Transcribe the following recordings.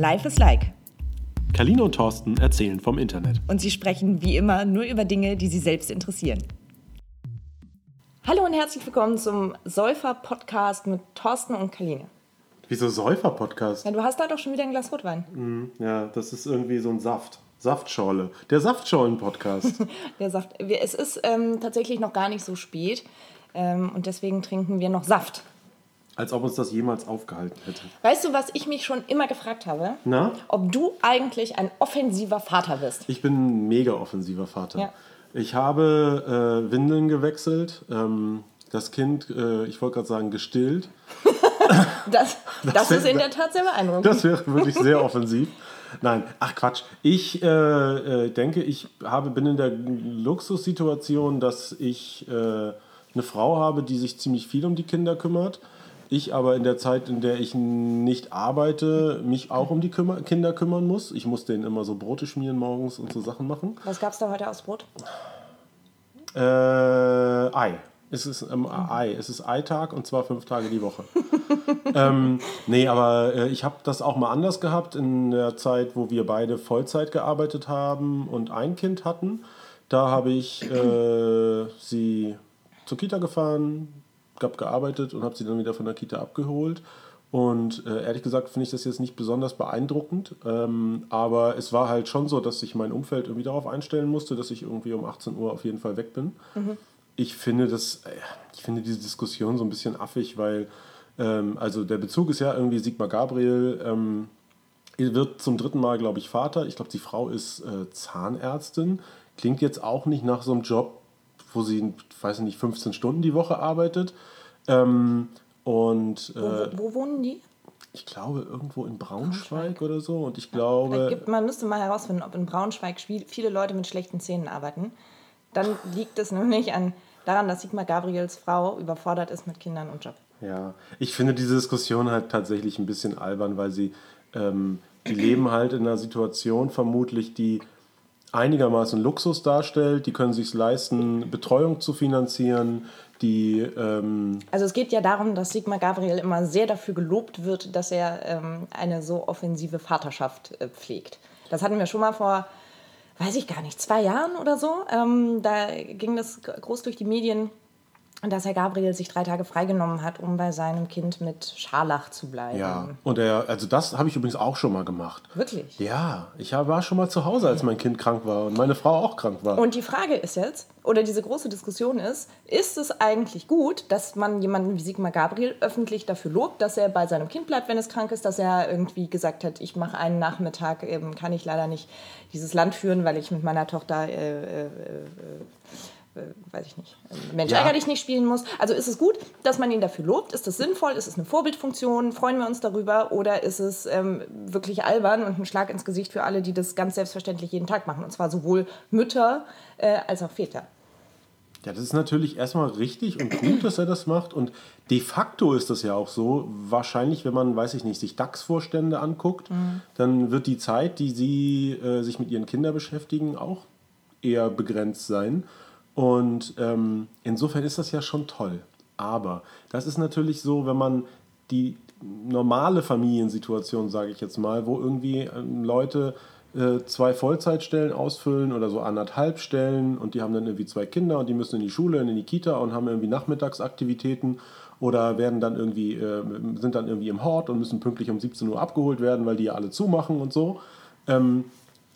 Life is Like. Kalina und Thorsten erzählen vom Internet. Und sie sprechen wie immer nur über Dinge, die sie selbst interessieren. Hallo und herzlich willkommen zum Säufer-Podcast mit Thorsten und Kaline. Wieso Säufer-Podcast? Ja, du hast da doch schon wieder ein Glas Rotwein. Mhm, ja, das ist irgendwie so ein Saft. Saftschorle. Der Saftschorlen-Podcast. Der Saft. Es ist ähm, tatsächlich noch gar nicht so spät ähm, und deswegen trinken wir noch Saft. Als ob uns das jemals aufgehalten hätte. Weißt du, was ich mich schon immer gefragt habe? Na? Ob du eigentlich ein offensiver Vater bist. Ich bin ein mega offensiver Vater. Ja. Ich habe äh, Windeln gewechselt. Ähm, das Kind, äh, ich wollte gerade sagen, gestillt. Das, das, wär- ist in der Tat sehr beeindruckend. Das wäre wirklich sehr offensiv. Nein, ach Quatsch. Ich äh, äh, denke, ich habe, bin in der Luxussituation, dass ich äh, eine Frau habe, die sich ziemlich viel um die Kinder kümmert. Ich aber in der Zeit, in der ich nicht arbeite, mich auch um die Kümmer Kinder kümmern muss. Ich muss denen immer so Brote schmieren morgens und so Sachen machen. Was gab es da heute aus Brot? Äh, Ei. Es ist ähm, Ei. Es ist Eitag und zwar fünf Tage die Woche. ähm, nee, aber äh, ich habe das auch mal anders gehabt in der Zeit, wo wir beide Vollzeit gearbeitet haben und ein Kind hatten. Da habe ich äh, sie zur Kita gefahren, habe gearbeitet und habe sie dann wieder von der Kita abgeholt. Und äh, ehrlich gesagt finde ich das jetzt nicht besonders beeindruckend. Ähm, aber es war halt schon so, dass sich mein Umfeld irgendwie darauf einstellen musste, dass ich irgendwie um 18 Uhr auf jeden Fall weg bin. Ich finde das, äh, ich finde diese Diskussion so ein bisschen affig, weil ähm, also der Bezug ist ja irgendwie Sigmar Gabriel ähm, wird zum dritten Mal, glaube ich, Vater. Ich glaube, die Frau ist äh, Zahnärztin. Klingt jetzt auch nicht nach so einem Job, wo sie, weiß ich nicht, 15 Stunden die Woche arbeitet. Ähm, und Wo, äh, wo, wo wohnen die? ich glaube irgendwo in Braunschweig, oder so. Und ich glaube, Gibt, man müsste mal herausfinden, ob in Braunschweig viele Leute mit schlechten Zähnen arbeiten. Dann liegt es nämlich an, daran, dass Sigmar Gabriels Frau überfordert ist mit Kindern und Job. Ja, ich finde diese Diskussion halt tatsächlich ein bisschen albern, weil sie, ähm, die leben halt in einer Situation vermutlich, die einigermaßen Luxus darstellt. Die können sich leisten, Betreuung zu finanzieren. Die, ähm, Also es geht ja darum, dass Sigmar Gabriel immer sehr dafür gelobt wird, dass er ähm, eine so offensive Vaterschaft äh, pflegt. Das hatten wir schon mal vor, weiß ich gar nicht, zwei Jahren oder so. Ähm, da ging das groß durch die Medien, dass Herr Gabriel sich drei Tage freigenommen hat, um bei seinem Kind mit Scharlach zu bleiben. ja, und er, also das habe ich übrigens auch schon mal gemacht. Wirklich? Ja, ich war schon mal zu Hause, als mein Kind krank war und meine Frau auch krank war. Und die Frage ist jetzt, oder diese große Diskussion ist, ist es eigentlich gut, dass man jemanden wie Sigmar Gabriel öffentlich dafür lobt, dass er bei seinem Kind bleibt, wenn es krank ist, dass er irgendwie gesagt hat, ich mache einen Nachmittag, ähm, kann ich leider nicht dieses Land führen, weil ich mit meiner Tochter, äh, äh, äh, weiß ich nicht, äh, Mensch, Ja. ärger dich nicht spielen muss. Also ist es gut, dass man ihn dafür lobt? Ist das sinnvoll? Ist es eine Vorbildfunktion? Freuen wir uns darüber? Oder ist es ähm, wirklich albern und ein Schlag ins Gesicht für alle, die das ganz selbstverständlich jeden Tag machen? Und zwar sowohl Mütter äh, als auch Väter. Ja, das ist natürlich erstmal richtig und gut, dass er das macht. Und de facto ist das ja auch so. Wahrscheinlich, wenn man, weiß ich nicht, sich DAX-Vorstände anguckt, dann wird die Zeit, die sie äh, sich mit ihren Kindern beschäftigen, auch eher begrenzt sein. Und ähm, insofern ist das ja schon toll. Aber das ist natürlich so, wenn man die normale Familiensituation, sage ich jetzt mal, wo irgendwie ähm, Leute äh, zwei Vollzeitstellen ausfüllen oder so anderthalb Stellen und die haben dann irgendwie zwei Kinder und die müssen in die Schule, in die Kita und haben irgendwie Nachmittagsaktivitäten oder werden dann irgendwie, äh, sind dann irgendwie im Hort und müssen pünktlich um 17 Uhr abgeholt werden, weil die ja alle zumachen und so. Ähm,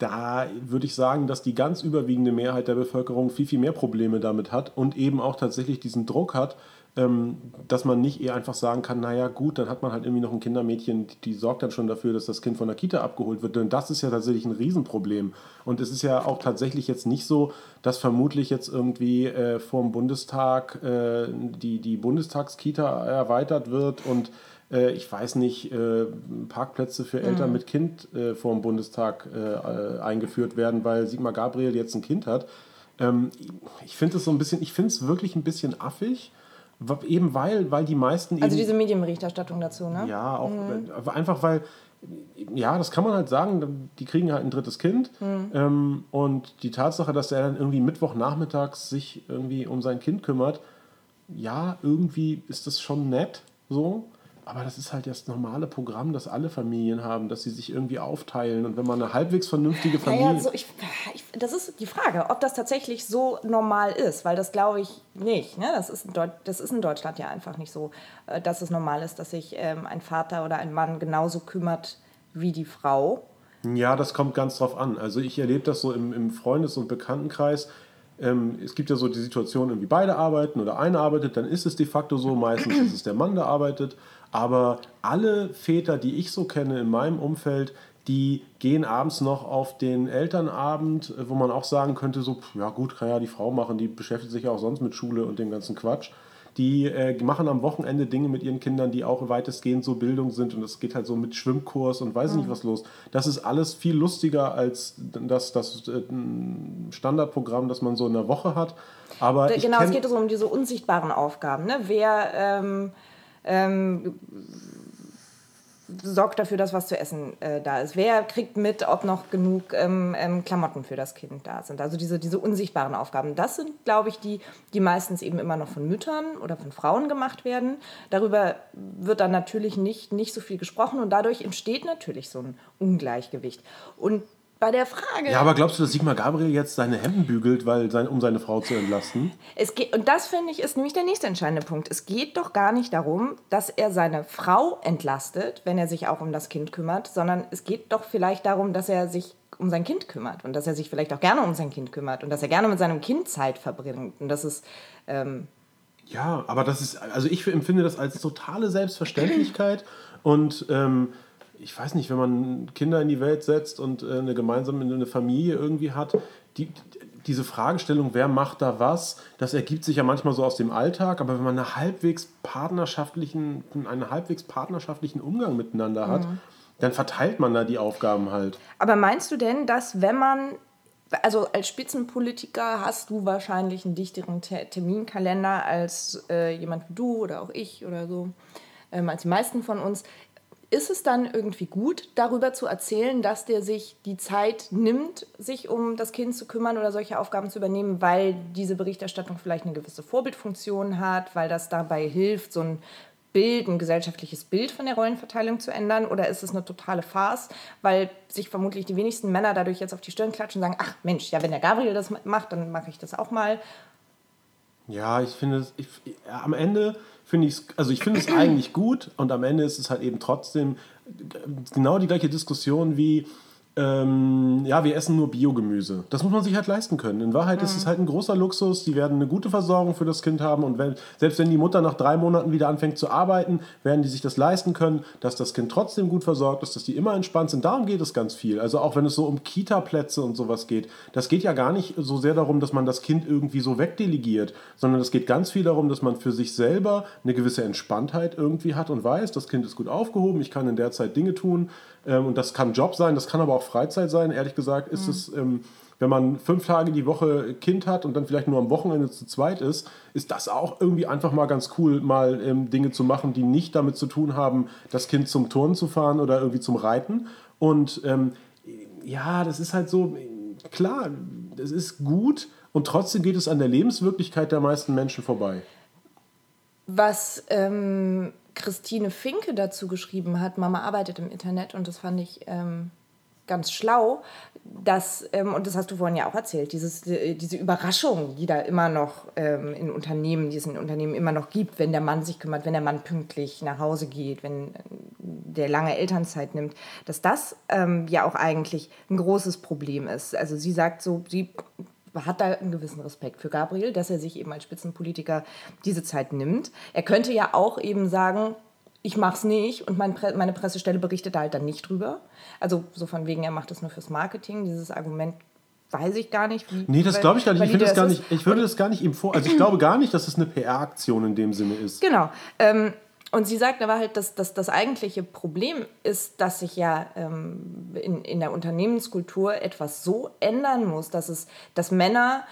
da würde ich sagen, dass die ganz überwiegende Mehrheit der Bevölkerung viel, viel mehr Probleme damit hat und eben auch tatsächlich diesen Druck hat, ähm, dass man nicht eher einfach sagen kann, naja gut, dann hat man halt irgendwie noch ein Kindermädchen, die, die sorgt dann schon dafür, dass das Kind von der Kita abgeholt wird. Denn das ist ja tatsächlich ein Riesenproblem. Und es ist ja auch tatsächlich jetzt nicht so, dass vermutlich jetzt irgendwie äh, vor dem Bundestag äh, die, die Bundestagskita erweitert wird und äh, ich weiß nicht, äh, Parkplätze für Eltern mit Kind äh, vor dem Bundestag äh, äh, eingeführt werden, weil Sigmar Gabriel jetzt ein Kind hat. Ähm, ich finde es so ein bisschen, ich finde es wirklich ein bisschen affig, eben weil, weil die meisten Also diese Medienberichterstattung dazu, ne? ja, auch aber einfach weil, ja, das kann man halt sagen, die kriegen halt ein drittes Kind. Ähm, und die Tatsache, dass er dann irgendwie Mittwochnachmittags sich irgendwie um sein Kind kümmert, ja, irgendwie ist das schon nett so. Aber das ist halt das normale Programm, das alle Familien haben, dass sie sich irgendwie aufteilen. Und wenn man eine halbwegs vernünftige Familie. Naja, so ich, ich, das ist die Frage, ob das tatsächlich so normal ist, weil das glaube ich nicht. Ne? Das, ist in das ist in Deutschland ja einfach nicht so, äh, dass es normal ist, dass sich ähm, ein Vater oder ein Mann genauso kümmert wie die Frau. Ja, das kommt ganz drauf an. Also ich erlebe das so im, im Freundes- und Bekanntenkreis. Ähm, es gibt ja so die Situation, irgendwie beide arbeiten oder einer arbeitet, dann ist es de facto so, meistens ist es der Mann, der arbeitet. Aber alle Väter, die ich so kenne in meinem Umfeld, die gehen abends noch auf den Elternabend, wo man auch sagen könnte, so, ja gut, kann ja die Frau machen, die beschäftigt sich ja auch sonst mit Schule und dem ganzen Quatsch. Die äh, machen am Wochenende Dinge mit ihren Kindern, die auch weitestgehend so Bildung sind und es geht halt so mit Schwimmkurs und weiß mhm. nicht was los. Das ist alles viel lustiger als das, das äh, Standardprogramm, das man so in der Woche hat. Aber genau, es geht so um diese unsichtbaren Aufgaben. Ne? Wer ähm ähm, sorgt dafür, dass was zu essen äh, da ist. Wer kriegt mit, ob noch genug ähm, ähm, Klamotten für das Kind da sind? Also diese, diese unsichtbaren Aufgaben. Das sind, glaube ich, die, die meistens eben immer noch von Müttern oder von Frauen gemacht werden. Darüber wird dann natürlich nicht, nicht so viel gesprochen und dadurch entsteht natürlich so ein Ungleichgewicht. Und bei der Frage. Ja, aber glaubst du, dass Sigmar Gabriel jetzt seine Hemden bügelt, weil sein, um seine Frau zu entlasten? Es geht, und das finde ich ist nämlich der nächste entscheidende Punkt. Es geht doch gar nicht darum, dass er seine Frau entlastet, wenn er sich auch um das Kind kümmert, sondern es geht doch vielleicht darum, dass er sich um sein Kind kümmert und dass er sich vielleicht auch gerne um sein Kind kümmert und dass er gerne mit seinem Kind Zeit verbringt. Und das ist. Ähm ja, aber das ist, also ich empfinde das als totale Selbstverständlichkeit und. Ähm, ich weiß nicht, wenn man Kinder in die Welt setzt und äh, eine gemeinsame eine Familie irgendwie hat, die, diese Fragestellung, wer macht da was, das ergibt sich ja manchmal so aus dem Alltag, aber wenn man eine halbwegs partnerschaftlichen, einen halbwegs partnerschaftlichen Umgang miteinander hat, mhm. dann verteilt man da die Aufgaben halt. Aber meinst du denn, dass wenn man also als Spitzenpolitiker hast du wahrscheinlich einen dichteren Terminkalender als äh, jemand wie du oder auch ich oder so, ähm, als die meisten von uns ist es dann irgendwie gut, darüber zu erzählen, dass der sich die Zeit nimmt, sich um das Kind zu kümmern oder solche Aufgaben zu übernehmen, weil diese Berichterstattung vielleicht eine gewisse Vorbildfunktion hat, weil das dabei hilft, so ein Bild, ein gesellschaftliches Bild von der Rollenverteilung zu ändern? Oder ist es eine totale Farce, weil sich vermutlich die wenigsten Männer dadurch jetzt auf die Stirn klatschen und sagen, ach Mensch, ja, wenn der Gabriel das macht, dann mache ich das auch mal. Ja, ich finde es, ich, am Ende finde ich also ich finde es eigentlich gut und am Ende ist es halt eben trotzdem genau die gleiche Diskussion wie ähm, ja, wir essen nur Biogemüse. Das muss man sich halt leisten können. In Wahrheit mhm. ist es halt ein großer Luxus. Die werden eine gute Versorgung für das Kind haben. Und wenn, selbst wenn die Mutter nach drei Monaten wieder anfängt zu arbeiten, werden die sich das leisten können, dass das Kind trotzdem gut versorgt ist, dass die immer entspannt sind. Darum geht es ganz viel. Also auch wenn es so um Kita-Plätze und sowas geht. Das geht ja gar nicht so sehr darum, dass man das Kind irgendwie so wegdelegiert, sondern es geht ganz viel darum, dass man für sich selber eine gewisse Entspanntheit irgendwie hat und weiß, das Kind ist gut aufgehoben, ich kann in der Zeit Dinge tun. Ähm, und das kann Job sein, das kann aber auch Freizeit sein. Ehrlich gesagt ist mhm. es, ähm, wenn man fünf Tage die Woche Kind hat und dann vielleicht nur am Wochenende zu zweit ist, ist das auch irgendwie einfach mal ganz cool, mal ähm, Dinge zu machen, die nicht damit zu tun haben, das Kind zum Turnen zu fahren oder irgendwie zum Reiten. Und ähm, ja, das ist halt so, klar, das ist gut und trotzdem geht es an der Lebenswirklichkeit der meisten Menschen vorbei. Was ähm, Christine Finke dazu geschrieben hat, Mama arbeitet im Internet und das fand ich ähm, ganz schlau, dass, ähm, und das hast du vorhin ja auch erzählt, dieses, die, diese Überraschung, die da immer noch ähm, in Unternehmen, die es in Unternehmen immer noch gibt, wenn der Mann sich kümmert, wenn der Mann pünktlich nach Hause geht, wenn äh, der lange Elternzeit nimmt, dass das ähm, ja auch eigentlich ein großes Problem ist. Also sie sagt so, sie hat da einen gewissen Respekt für Gabriel, dass er sich eben als Spitzenpolitiker diese Zeit nimmt. Er könnte ja auch eben sagen, ich mache es nicht und mein Pre meine Pressestelle berichtet da halt dann nicht drüber. Also so von wegen, er macht das nur fürs Marketing. Dieses Argument weiß ich gar nicht. Wie, nee, das glaube ich gar nicht. Ich, das gar nicht. ich würde das gar nicht ihm vor. Also ich glaube gar nicht, dass es eine PR-Aktion in dem Sinne ist. Genau. Ähm, und sie sagt aber halt, dass, dass das eigentliche Problem ist, dass sich ja ähm, in, in der Unternehmenskultur etwas so ändern muss, dass, es, dass Männer,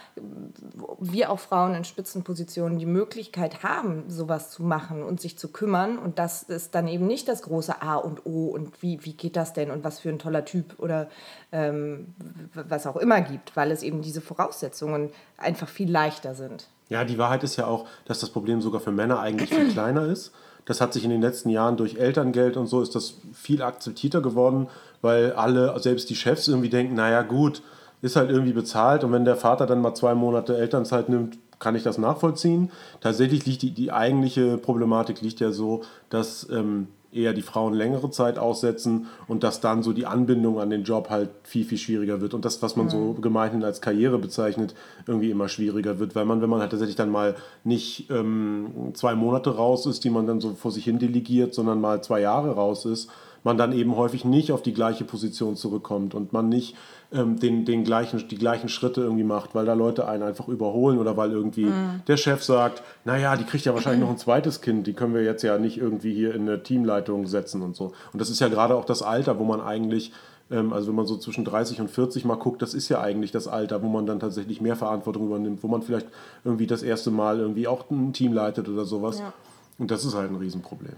wie auch Frauen in Spitzenpositionen, die Möglichkeit haben, sowas zu machen und sich zu kümmern. Und dass es dann eben nicht das große A und O und wie, wie geht das denn und was für ein toller Typ oder ähm, was auch immer gibt, weil es eben diese Voraussetzungen einfach viel leichter sind. Ja, die Wahrheit ist ja auch, dass das Problem sogar für Männer eigentlich viel kleiner ist das hat sich in den letzten Jahren durch Elterngeld und so ist das viel akzeptierter geworden, weil alle, selbst die Chefs irgendwie denken, naja gut, ist halt irgendwie bezahlt und wenn der Vater dann mal zwei Monate Elternzeit nimmt, kann ich das nachvollziehen. Tatsächlich liegt die, die eigentliche Problematik liegt ja so, dass ähm, eher die Frauen längere Zeit aussetzen und dass dann so die Anbindung an den Job halt viel, viel schwieriger wird und das, was man mhm. so gemeinhin als Karriere bezeichnet, irgendwie immer schwieriger wird, weil man, wenn man halt tatsächlich dann mal nicht ähm, zwei Monate raus ist, die man dann so vor sich hin delegiert, sondern mal zwei Jahre raus ist, man dann eben häufig nicht auf die gleiche Position zurückkommt und man nicht ähm, den, den gleichen, die gleichen Schritte irgendwie macht, weil da Leute einen einfach überholen oder weil irgendwie mhm. der Chef sagt, naja, die kriegt ja wahrscheinlich noch ein zweites Kind, die können wir jetzt ja nicht irgendwie hier in eine Teamleitung setzen und so. Und das ist ja gerade auch das Alter, wo man eigentlich ähm, also wenn man so zwischen 30 und 40 mal guckt, das ist ja eigentlich das Alter, wo man dann tatsächlich mehr Verantwortung übernimmt, wo man vielleicht irgendwie das erste Mal irgendwie auch ein Team leitet oder sowas. Ja. Und das ist halt ein Riesenproblem.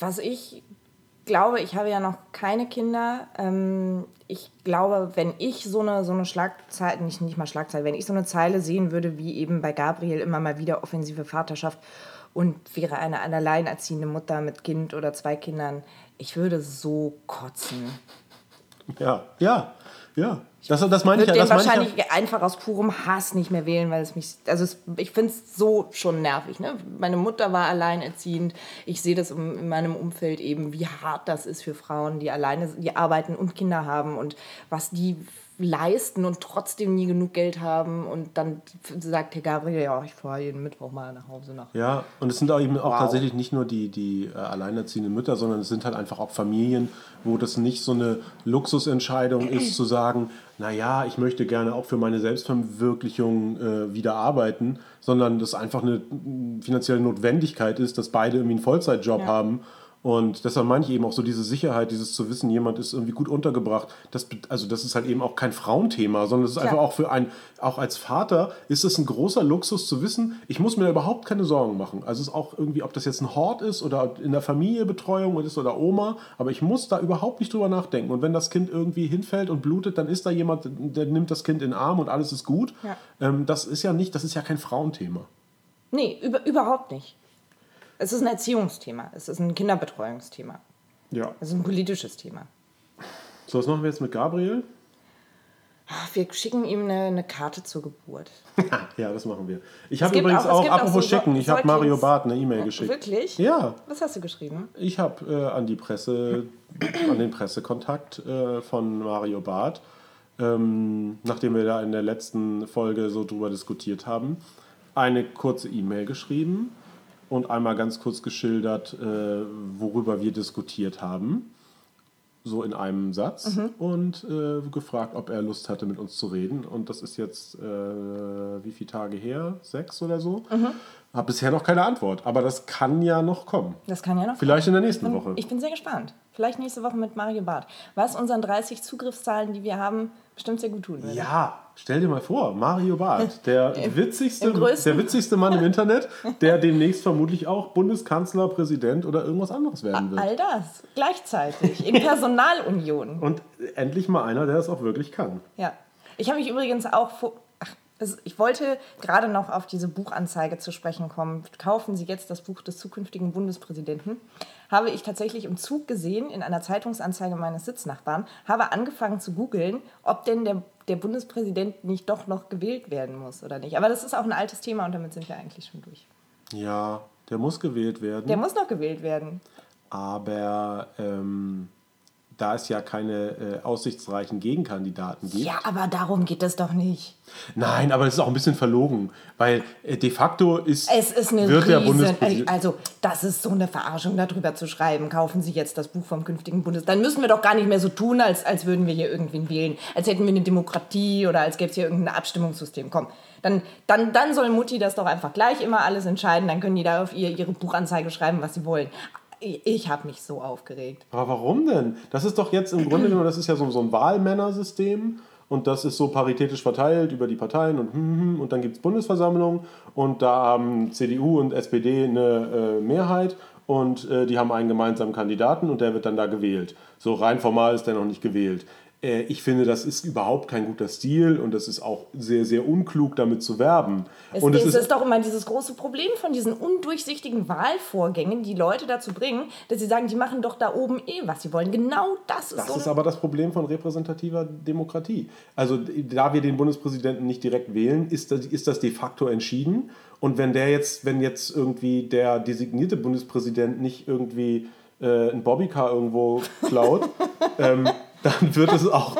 Was ich glaube, ich habe ja noch keine Kinder. Ähm, ich glaube, wenn ich so eine, so eine Schlagzeile, nicht, nicht mal Schlagzeile, wenn ich so eine Zeile sehen würde, wie eben bei Gabriel immer mal wieder offensive Vaterschaft und wäre eine alleinerziehende Mutter mit Kind oder zwei Kindern, ich würde so kotzen. Ja, ja, ja. Das, das meine ich ja. Das wahrscheinlich ich ja. einfach aus purem Hass nicht mehr wählen, weil es mich, also es, ich finde es so schon nervig. Ne? Meine Mutter war alleinerziehend. Ich sehe das in meinem Umfeld eben, wie hart das ist für Frauen, die alleine, die arbeiten und Kinder haben und was die leisten und trotzdem nie genug Geld haben und dann sagt Herr Gabriel, ja, ich fahre jeden Mittwoch mal nach Hause nach. Ja, und es sind auch eben auch wow. tatsächlich nicht nur die, die äh, alleinerziehenden Mütter, sondern es sind halt einfach auch Familien, wo das nicht so eine Luxusentscheidung ist, zu sagen, naja, ich möchte gerne auch für meine Selbstverwirklichung äh, wieder arbeiten, sondern das einfach eine finanzielle Notwendigkeit ist, dass beide irgendwie einen Vollzeitjob ja. haben und deshalb meine ich eben auch so diese Sicherheit, dieses zu wissen, jemand ist irgendwie gut untergebracht. Das, also das ist halt eben auch kein Frauenthema, sondern es ist einfach auch für ein, auch als Vater ist es ein großer Luxus zu wissen, ich muss mir überhaupt keine Sorgen machen. Also es ist auch irgendwie, ob das jetzt ein Hort ist oder in der Familiebetreuung ist oder Oma, aber ich muss da überhaupt nicht drüber nachdenken. Und wenn das Kind irgendwie hinfällt und blutet, dann ist da jemand, der nimmt das Kind in den Arm und alles ist gut. Ja. Ähm, das ist ja nicht, das ist ja kein Frauenthema. Nee, über, überhaupt nicht. Es ist ein Erziehungsthema, es ist ein Kinderbetreuungsthema. Ja. Es ist ein politisches Thema. So, was machen wir jetzt mit Gabriel? Wir schicken ihm eine, eine Karte zur Geburt. ja, das machen wir. Ich habe übrigens auch, auch apropos so schicken, ich habe Mario Barth eine E-Mail geschickt. Wirklich? Ja. Was hast du geschrieben? Ich habe äh, an die Presse, an den Pressekontakt äh, von Mario Barth, ähm, nachdem wir da in der letzten Folge so drüber diskutiert haben, eine kurze E-Mail geschrieben und einmal ganz kurz geschildert, äh, worüber wir diskutiert haben. So in einem Satz mhm. und äh, gefragt, ob er Lust hatte, mit uns zu reden. Und das ist jetzt äh, wie viele Tage her? Sechs oder so? Mhm. Habe bisher noch keine Antwort, aber das kann ja noch kommen. Das kann ja noch Vielleicht kommen. in der nächsten ich bin, Woche. Ich bin sehr gespannt. Vielleicht nächste Woche mit Mario Barth. Was unseren 30 Zugriffszahlen, die wir haben, bestimmt sehr gut tun würde. Ja, stell dir mal vor, Mario Barth, der, witzigste, der witzigste Mann im Internet, der demnächst vermutlich auch Bundeskanzler, Präsident oder irgendwas anderes werden wird. All das, gleichzeitig, in Personalunion. Und endlich mal einer, der das auch wirklich kann. Ja. Ich habe mich übrigens auch ich wollte gerade noch auf diese Buchanzeige zu sprechen kommen. Kaufen Sie jetzt das Buch des zukünftigen Bundespräsidenten. Habe ich tatsächlich im Zug gesehen, in einer Zeitungsanzeige meines Sitznachbarn, habe angefangen zu googeln, ob denn der, der Bundespräsident nicht doch noch gewählt werden muss oder nicht. Aber das ist auch ein altes Thema und damit sind wir eigentlich schon durch. Ja, der muss gewählt werden. Der muss noch gewählt werden. Aber ähm, da es ja keine äh, aussichtsreichen Gegenkandidaten gibt. Ja, aber darum geht es doch nicht. Nein, aber es ist auch ein bisschen verlogen, weil äh, de facto ist, es ist eine wird der Bundespräsident... Also, das ist so eine Verarschung, darüber zu schreiben. Kaufen Sie jetzt das Buch vom künftigen Bundes... Dann müssen wir doch gar nicht mehr so tun, als, als würden wir hier irgendwen wählen. Als hätten wir eine Demokratie oder als gäbe es hier irgendein Abstimmungssystem. Komm, dann, dann, dann soll Mutti das doch einfach gleich immer alles entscheiden. Dann können die da auf ihr, ihre Buchanzeige schreiben, was sie wollen. Ich habe mich so aufgeregt. Aber warum denn? Das ist doch jetzt im Grunde genommen, das ist ja so, so ein Wahlmännersystem und das ist so paritätisch verteilt über die Parteien und, hm, hm, und dann gibt es Bundesversammlung und da haben CDU und SPD eine äh, Mehrheit und äh, die haben einen gemeinsamen Kandidaten und der wird dann da gewählt. So rein formal ist der noch nicht gewählt. Äh, ich finde, das ist überhaupt kein guter Stil und das ist auch sehr, sehr unklug, damit zu werben. Es, und es ist, ist, doch immer dieses große Problem von diesen undurchsichtigen Wahlvorgängen, die Leute dazu bringen, dass sie sagen, die machen doch da oben eh, was sie wollen. Genau das ist Das so ist aber das Problem von repräsentativer Demokratie. Also da wir den Bundespräsidenten nicht direkt wählen, ist das, ist das de facto entschieden. Und wenn der jetzt, wenn jetzt irgendwie der designierte Bundespräsident nicht irgendwie äh, ein Bobbycar irgendwo klaut, ähm, dann wird es auch,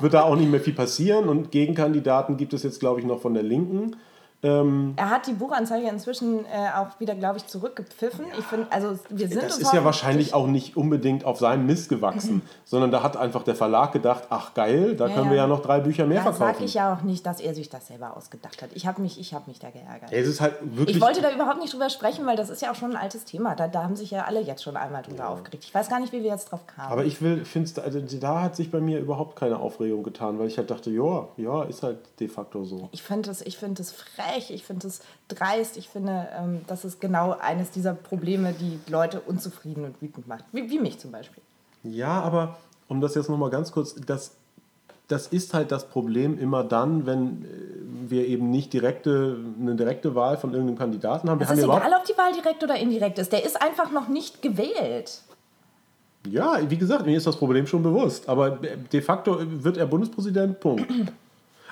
wird da auch nicht mehr viel passieren. Und Gegenkandidaten gibt es jetzt, glaube ich, noch von der Linken. Ähm, er hat die Buchanzeige inzwischen äh, auch wieder, glaube ich, zurückgepfiffen. Ich finde, also wir sind das ist ja wahrscheinlich auch nicht unbedingt auf seinem Mist gewachsen, sondern da hat einfach der Verlag gedacht, ach geil, da Ja, können ja. wir ja noch drei Bücher mehr Da verkaufen. sage ich ja auch nicht, dass er sich das selber ausgedacht hat. Ich habe mich, ich mich da geärgert. Es ist halt wirklich. Ich wollte da überhaupt nicht drüber sprechen, weil das ist ja auch schon ein altes Thema. Da, da haben sich ja alle jetzt schon einmal drüber aufgeregt. Ich weiß gar nicht, wie wir jetzt drauf kamen. aber ich will, finde also da hat sich bei mir überhaupt keine Aufregung getan, weil ich halt dachte, ja, ja, ist halt de facto so. ich finde es ich find es frech, ich finde es dreist. Ich finde, ähm, das ist genau eines dieser Probleme, die Leute unzufrieden und wütend macht. Wie, wie mich zum Beispiel. Ja, aber um das jetzt nochmal ganz kurz, das, das ist halt das Problem immer dann, wenn äh, wir eben nicht direkte, eine direkte Wahl von irgendeinem Kandidaten haben. Wir Es haben ist egal, ob die Wahl direkt oder indirekt ist. Der ist einfach noch nicht gewählt. Ja, wie gesagt, mir ist das Problem schon bewusst. Aber de facto wird er Bundespräsident, Punkt.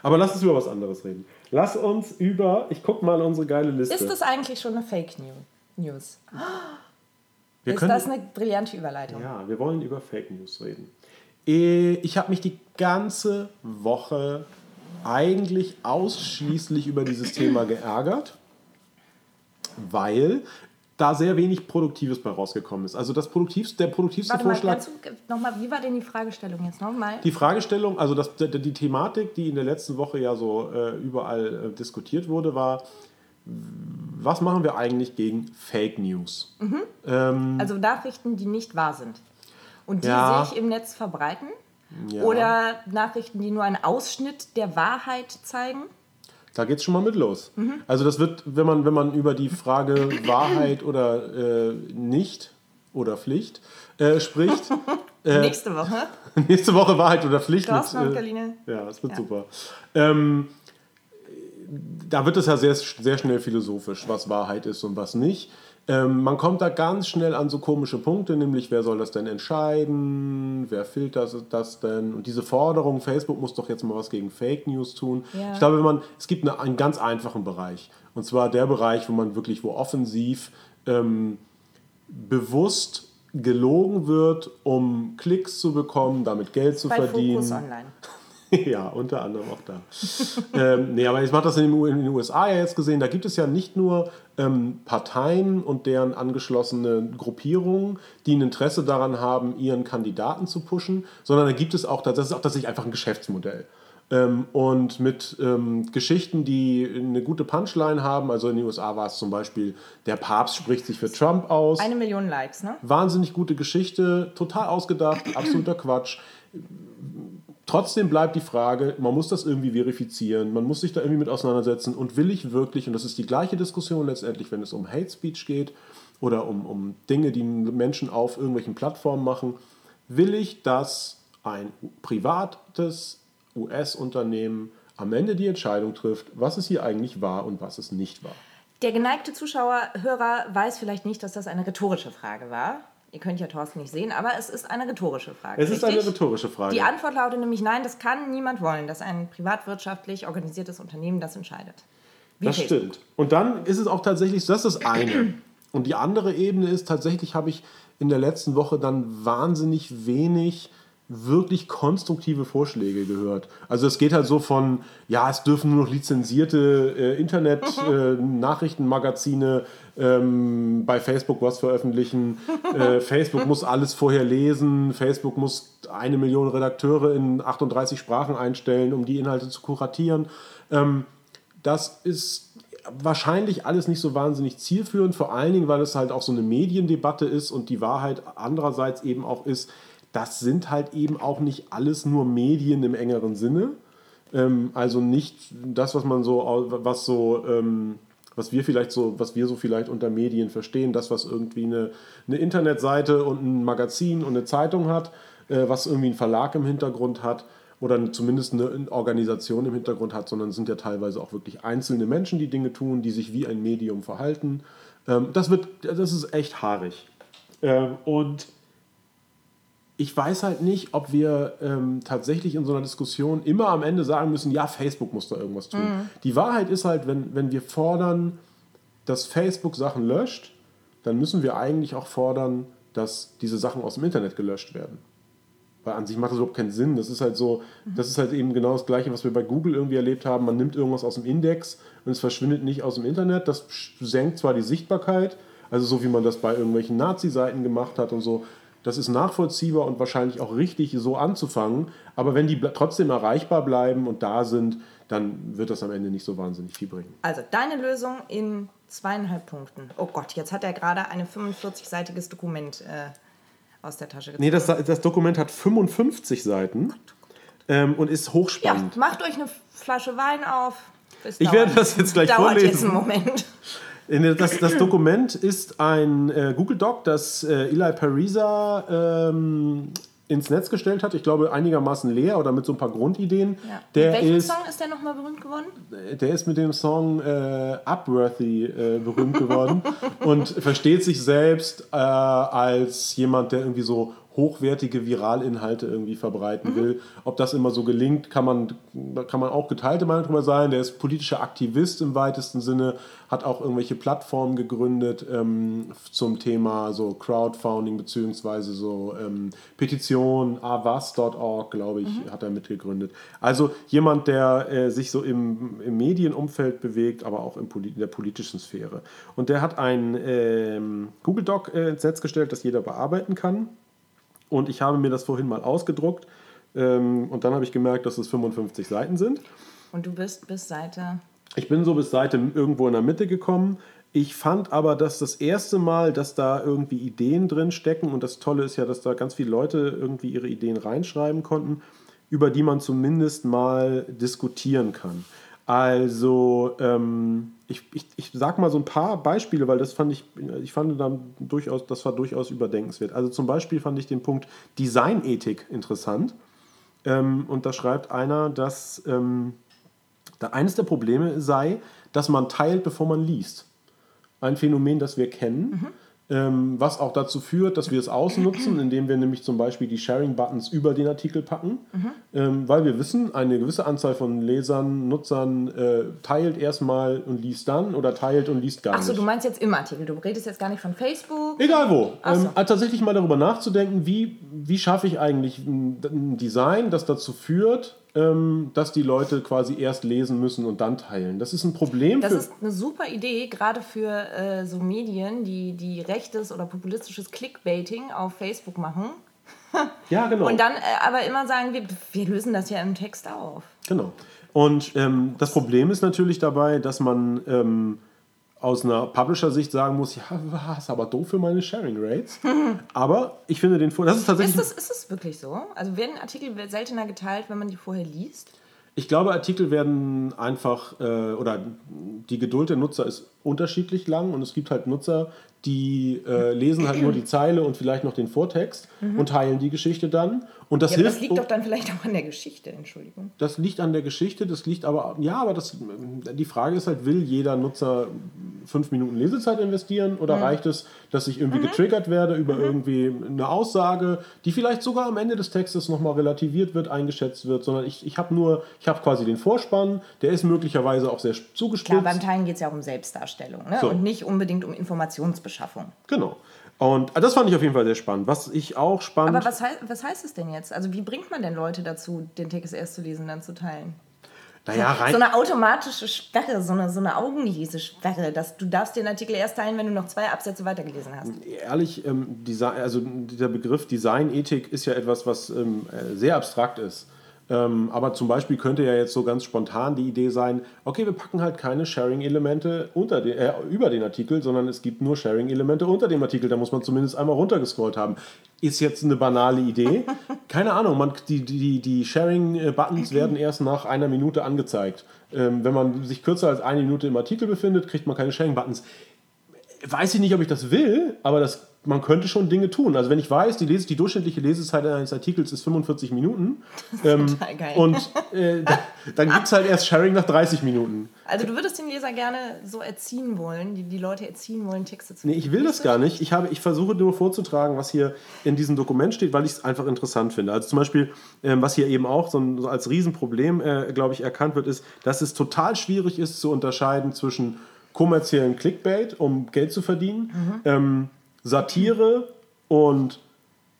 Aber lass uns über was anderes reden. Lass uns über, ich guck mal unsere geile Liste. Ist das eigentlich schon eine Fake New- News? wir ist können, das eine brillante Überleitung? ja, wir wollen über Fake News reden. Äh, Ich habe mich die ganze Woche eigentlich ausschließlich über dieses Thema geärgert, weil da sehr wenig Produktives bei rausgekommen ist. Also das produktivste, der produktivste Warte mal, Vorschlag. kannst du nochmal, wie war denn die Fragestellung jetzt nochmal? Die Fragestellung, also das, die, die Thematik, die in der letzten Woche ja so äh, überall äh, diskutiert wurde, war, was machen wir eigentlich gegen Fake News? Ähm, Also Nachrichten, die nicht wahr sind. Und die Ja. sich im Netz verbreiten? ja, Oder Nachrichten, die nur einen Ausschnitt der Wahrheit zeigen? Da geht es schon mal mit los. Mhm. Also das wird, wenn man, wenn man über die Frage Wahrheit oder äh, nicht oder Pflicht äh, spricht, Nächste Woche. nächste Woche Wahrheit oder Pflicht. Und äh. Ja, das wird Ja. super. Ähm, da wird es ja sehr, sehr schnell philosophisch, was Wahrheit ist und was nicht. Ähm, man kommt da ganz schnell an so komische Punkte, nämlich wer soll das denn entscheiden, wer filtert das denn? Und diese Forderung, Facebook muss doch jetzt mal was gegen Fake News tun. Ja. Ich glaube, man, es gibt eine, einen ganz einfachen Bereich. Und zwar der Bereich, wo man wirklich, wo offensiv ähm, bewusst gelogen wird, um Klicks zu bekommen, damit Geld zu Bei verdienen. Focus Online. Ja, unter anderem auch da. ähm, nee, aber ich mache das in den, U- in den USA ja jetzt gesehen. Da gibt es ja nicht nur ähm, Parteien und deren angeschlossene Gruppierungen, die ein Interesse daran haben, ihren Kandidaten zu pushen, sondern da gibt es auch, das ist auch tatsächlich einfach ein Geschäftsmodell. Ähm, und mit ähm, Geschichten, die eine gute Punchline haben, also in den USA war es zum Beispiel, der Papst spricht sich für Trump aus. Eine Million Likes, ne? Wahnsinnig gute Geschichte, total ausgedacht, absoluter Quatsch. Trotzdem bleibt die Frage, man muss das irgendwie verifizieren, man muss sich da irgendwie mit auseinandersetzen und will ich wirklich, und das ist die gleiche Diskussion letztendlich, wenn es um Hate Speech geht oder um, um Dinge, die Menschen auf irgendwelchen Plattformen machen, will ich, dass ein privates US-Unternehmen am Ende die Entscheidung trifft, was es hier eigentlich war und was es nicht war. Der geneigte Zuschauer, Hörer weiß vielleicht nicht, dass das eine rhetorische Frage war. Ihr könnt ja Thorsten nicht sehen, aber es ist eine rhetorische Frage. Es ist richtig? eine rhetorische Frage. Die Antwort lautet nämlich nein, das kann niemand wollen, dass ein privatwirtschaftlich organisiertes Unternehmen das entscheidet. Wie Das Facebook. stimmt. Und dann ist es auch tatsächlich, das ist das eine. Und die andere Ebene ist, tatsächlich habe ich in der letzten Woche dann wahnsinnig wenig wirklich konstruktive Vorschläge gehört. Also es geht halt so von, ja, es dürfen nur noch lizenzierte äh, Internet-Nachrichtenmagazine ähm, bei Facebook was veröffentlichen. Äh, Facebook muss alles vorher lesen. Facebook muss eine Million Redakteure in 38 Sprachen einstellen, um die Inhalte zu kuratieren. Ähm, das ist wahrscheinlich alles nicht so wahnsinnig zielführend, vor allen Dingen, weil es halt auch so eine Mediendebatte ist und die Wahrheit andererseits eben auch ist, das sind halt eben auch nicht alles nur Medien im engeren Sinne. Ähm, also nicht das, was man so, was so, ähm, was wir vielleicht so, was wir so vielleicht unter Medien verstehen, das, was irgendwie eine, eine Internetseite und ein Magazin und eine Zeitung hat, äh, was irgendwie einen Verlag im Hintergrund hat oder zumindest eine Organisation im Hintergrund hat, sondern sind ja teilweise auch wirklich einzelne Menschen, die Dinge tun, die sich wie ein Medium verhalten. Ähm, das, wird, das ist echt haarig. Ähm, und ich weiß halt nicht, ob wir ähm, tatsächlich in so einer Diskussion immer am Ende sagen müssen, ja, Facebook muss da irgendwas tun. Mhm. Die Wahrheit ist halt, wenn, wenn wir fordern, dass Facebook Sachen löscht, dann müssen wir eigentlich auch fordern, dass diese Sachen aus dem Internet gelöscht werden. Weil an sich macht das überhaupt keinen Sinn. Das ist halt so, das ist halt eben genau das Gleiche, was wir bei Google irgendwie erlebt haben. Man nimmt irgendwas aus dem Index und es verschwindet nicht aus dem Internet. Das senkt zwar die Sichtbarkeit, also so wie man das bei irgendwelchen Nazi-Seiten gemacht hat und so. Das ist nachvollziehbar und wahrscheinlich auch richtig, so anzufangen. Aber wenn die trotzdem erreichbar bleiben und da sind, dann wird das am Ende nicht so wahnsinnig viel bringen. Also deine Lösung in zweieinhalb Punkten. Oh Gott, jetzt hat er gerade ein 45-seitiges Dokument äh, aus der Tasche gezogen. Nee, das, das Dokument hat 55 Seiten Gott, Gott. Ähm, und ist hochspannend. Ja, macht euch eine Flasche Wein auf. ich werde das jetzt gleich dauert vorlesen. Jetzt einen Moment. Das, das Dokument ist ein äh, Google Doc, das äh, Eli Pariser ähm, ins Netz gestellt hat. Ich glaube, einigermaßen leer oder mit so ein paar Grundideen. Ja. Der mit welchem ist, Song ist der nochmal berühmt geworden? Der ist mit dem Song äh, Upworthy äh, berühmt geworden und versteht sich selbst äh, als jemand, der irgendwie so hochwertige Viralinhalte irgendwie verbreiten mhm. will. Ob das immer so gelingt, kann man, kann man auch geteilte Meinung darüber sein. Der ist politischer Aktivist im weitesten Sinne, hat auch irgendwelche Plattformen gegründet ähm, zum Thema so Crowdfunding beziehungsweise so ähm, Petition, avas.org, glaube ich, mhm. hat er mitgegründet. Also jemand, der äh, sich so im, im Medienumfeld bewegt, aber auch in der politischen Sphäre. Und der hat ein ähm, Google Doc äh, ins Netz gestellt, das jeder bearbeiten kann. Und ich habe mir das vorhin mal ausgedruckt ähm, und dann habe ich gemerkt, dass es 55 Seiten sind. Und du bist bis Seite? Ich bin so bis Seite irgendwo in der Mitte gekommen. Ich fand aber, dass das erste Mal, dass da irgendwie Ideen drin stecken und das Tolle ist ja, dass da ganz viele Leute irgendwie ihre Ideen reinschreiben konnten, über die man zumindest mal diskutieren kann. Also ähm, ich, ich, ich sag mal so ein paar Beispiele, weil das fand ich, ich fand dann durchaus, das war durchaus überdenkenswert. Also zum Beispiel fand ich den Punkt Designethik interessant. Ähm, und da schreibt einer, dass ähm, da eines der Probleme sei, dass man teilt, bevor man liest. Ein Phänomen, das wir kennen. Mhm was auch dazu führt, dass wir es ausnutzen, indem wir nämlich zum Beispiel die Sharing-Buttons über den Artikel packen, mhm. ähm, weil wir wissen, eine gewisse Anzahl von Lesern, Nutzern äh, teilt erstmal und liest dann oder teilt und liest gar Ach so, nicht. Achso, du meinst jetzt im Artikel, du redest jetzt gar nicht von Facebook? Egal wo. Ähm, so. tatsächlich mal darüber nachzudenken, wie, wie schaffe ich eigentlich ein Design, das dazu führt, ähm, dass die Leute quasi erst lesen müssen und dann teilen. Das ist ein Problem. Das ist eine super Idee, gerade für äh, so Medien, die, die rechtes oder populistisches Clickbaiting auf Facebook machen. ja, genau. Und dann äh, aber immer sagen, wir, wir lösen das ja im Text auf. Genau. Und ähm, das Problem ist natürlich dabei, dass man ähm, aus einer Publisher-Sicht sagen muss, ja, was ist aber doof für meine Sharing Rates. aber ich finde den das ist tatsächlich. Ist das, ist das wirklich so? Also werden Artikel seltener geteilt, wenn man die vorher liest? Ich glaube, Artikel werden einfach, äh, oder die Geduld der Nutzer ist unterschiedlich lang und es gibt halt Nutzer, die äh, lesen halt nur die Zeile und vielleicht noch den Vortext mhm. und teilen die Geschichte dann. Und das ja, hilft. Das liegt doch dann vielleicht auch an der Geschichte, Entschuldigung. Das liegt an der Geschichte, das liegt aber, ja, aber das, die Frage ist halt, will jeder Nutzer fünf Minuten Lesezeit investieren oder mhm. reicht es, dass ich irgendwie mhm. getriggert werde über mhm. irgendwie eine Aussage, die vielleicht sogar am Ende des Textes nochmal relativiert wird, eingeschätzt wird, sondern ich, ich habe nur, ich habe quasi den Vorspann, der ist möglicherweise auch sehr zugespitzt. Klar, beim Teilen geht es ja um Selbstdarstellung ne? So. und nicht unbedingt um Informationsbeschaffung. Genau. Und das fand ich auf jeden Fall sehr spannend. Was ich auch spannend. Aber was, heißt, was heißt es denn jetzt? Also, wie bringt man denn Leute dazu, den Text erst zu lesen, dann zu teilen? Naja, rein so eine automatische Sperre, so eine, so eine Augenlesesperre, dass du darfst den Artikel erst teilen, wenn du noch zwei Absätze weitergelesen hast. Ehrlich, ähm, Design, also dieser Begriff Designethik ist ja etwas, was ähm, äh, sehr abstrakt ist. Ähm, aber zum Beispiel könnte ja jetzt so ganz spontan die Idee sein, okay, wir packen halt keine Sharing-Elemente äh, über den Artikel, sondern es gibt nur Sharing-Elemente unter dem Artikel. Da muss man zumindest einmal runtergescrollt haben. Ist jetzt eine banale Idee. Keine Ahnung, man, die, die, die Sharing-Buttons werden erst nach einer Minute angezeigt. Ähm, wenn man sich kürzer als eine Minute im Artikel befindet, kriegt man keine Sharing-Buttons. Weiß ich nicht, ob ich das will, aber das man könnte schon Dinge tun. Also wenn ich weiß, die, Lese, die durchschnittliche Lesezeit eines Artikels ist 45 Minuten ähm, und äh, da, dann gibt es halt erst Sharing nach 30 Minuten. Also du würdest den Leser gerne so erziehen wollen, die, die Leute erziehen wollen, Texte zu Nee, ich will das gar nicht. Ich, habe, ich versuche nur vorzutragen, was hier in diesem Dokument steht, weil ich es einfach interessant finde. Also zum Beispiel, ähm, was hier eben auch so, ein, so als Riesenproblem, äh, glaube ich, erkannt wird, ist, dass es total schwierig ist zu unterscheiden zwischen kommerziellen Clickbait, um Geld zu verdienen, mhm. ähm, Satire und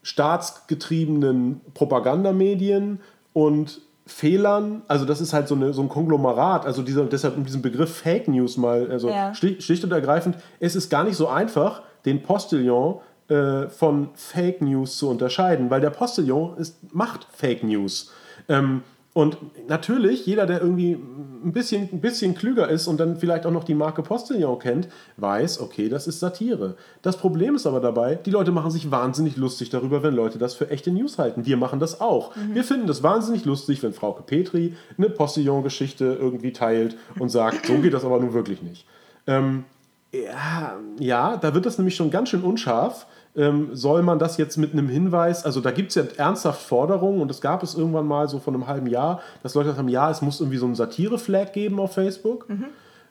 staatsgetriebenen Propagandamedien und Fehlern, also das ist halt so, eine, so ein Konglomerat, also dieser, deshalb um diesen Begriff Fake News mal, also ja. schlicht, schlicht, und ergreifend, es ist gar nicht so einfach, den Postillon äh, von Fake News zu unterscheiden, weil der Postillon ist, macht Fake News. Ähm, und natürlich, jeder, der irgendwie ein bisschen, ein bisschen klüger ist und dann vielleicht auch noch die Marke Postillon kennt, weiß, okay, das ist Satire. Das Problem ist aber dabei, die Leute machen sich wahnsinnig lustig darüber, wenn Leute das für echte News halten. Wir machen das auch. Mhm. Wir finden das wahnsinnig lustig, wenn Frauke Petri eine Postillon-Geschichte irgendwie teilt und sagt, so geht das aber nun wirklich nicht. Ähm, ja, ja, da wird das nämlich schon ganz schön unscharf ähm, soll man das jetzt mit einem Hinweis, also da gibt es ja ernsthaft Forderungen und das gab es irgendwann mal so vor einem halben Jahr, dass Leute gesagt haben, ja, es muss irgendwie so einen Satire-Flag geben auf Facebook. Mhm.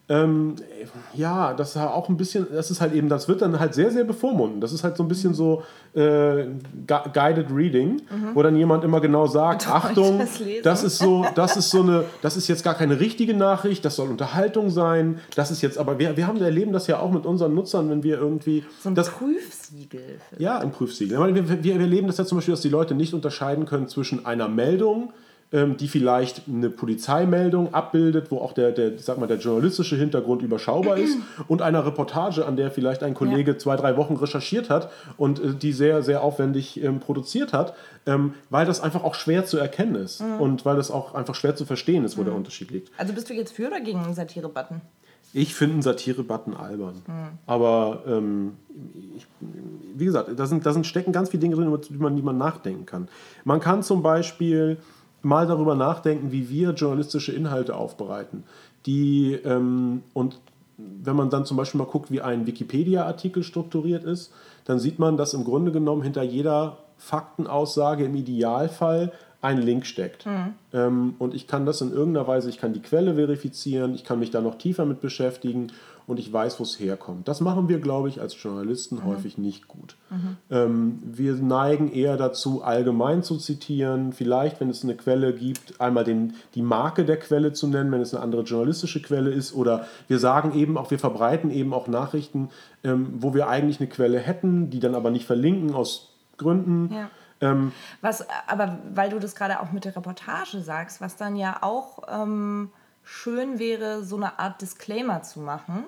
Ähm, ja, das ist auch ein bisschen, das ist halt eben, das wird dann halt sehr, sehr bevormunden. Das ist halt so ein bisschen so äh, Guided Reading, mhm. wo dann jemand immer genau sagt, Doch, Achtung, das, das, ist so, das ist so eine, das ist jetzt gar keine richtige Nachricht, das soll Unterhaltung sein, das ist jetzt, aber wir, wir haben, erleben das ja auch mit unseren Nutzern, wenn wir irgendwie. So ein das, Prüfsiegel. Ja, ein Prüfsiegel. Wir, wir, wir erleben das ja zum Beispiel, dass die Leute nicht unterscheiden können zwischen einer Meldung, die vielleicht eine Polizeimeldung abbildet, wo auch der, der, sag mal, der journalistische Hintergrund überschaubar ist und einer Reportage, an der vielleicht ein Kollege ja. zwei, drei Wochen recherchiert hat und äh, die sehr, sehr aufwendig ähm, produziert hat, ähm, weil das einfach auch schwer zu erkennen ist mhm. und weil das auch einfach schwer zu verstehen ist, wo mhm. der Unterschied liegt. Also bist du jetzt für oder gegen einen Satire-Button? Ich finde einen Satire-Button albern. Mhm. Aber ähm, ich, wie gesagt, da, sind, da sind, stecken ganz viele Dinge drin, über die man, die man nachdenken kann. Man kann zum Beispiel mal darüber nachdenken, wie wir journalistische Inhalte aufbereiten. Die, ähm, und wenn man dann zum Beispiel mal guckt, wie ein Wikipedia-Artikel strukturiert ist, dann sieht man, dass im Grunde genommen hinter jeder Faktenaussage im Idealfall ein Link steckt. Mhm. Ähm, und ich kann das in irgendeiner Weise, ich kann die Quelle verifizieren, ich kann mich da noch tiefer mit beschäftigen und ich weiß, wo es herkommt. Das machen wir, glaube ich, als Journalisten mhm. häufig nicht gut. Mhm. Ähm, wir neigen eher dazu, allgemein zu zitieren, vielleicht, wenn es eine Quelle gibt, einmal den, die Marke der Quelle zu nennen, wenn es eine andere journalistische Quelle ist, oder wir sagen eben auch, wir verbreiten eben auch Nachrichten, ähm, wo wir eigentlich eine Quelle hätten, die dann aber nicht verlinken aus Gründen. Ja. Ähm, was, aber weil du das gerade auch mit der Reportage sagst, was dann ja auch ähm, schön wäre, so eine Art Disclaimer zu machen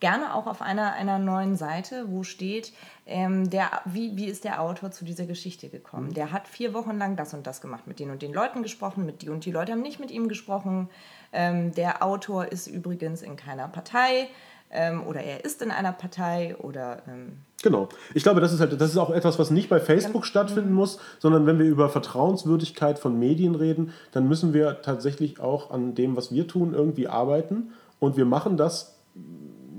gerne auch auf einer, einer neuen Seite, wo steht, ähm, der, wie, wie ist der Autor zu dieser Geschichte gekommen. Mhm. Der hat vier Wochen lang das und das gemacht, mit den und den Leuten gesprochen, mit die und die Leute haben nicht mit ihm gesprochen. Ähm, der Autor ist übrigens in keiner Partei ähm, oder er ist in einer Partei oder... Ähm, Genau. Ich glaube, das ist halt, das ist auch etwas, was nicht bei Facebook stattfinden muss, sondern wenn wir über Vertrauenswürdigkeit von Medien reden, dann müssen wir tatsächlich auch an dem, was wir tun, irgendwie arbeiten. Und wir machen das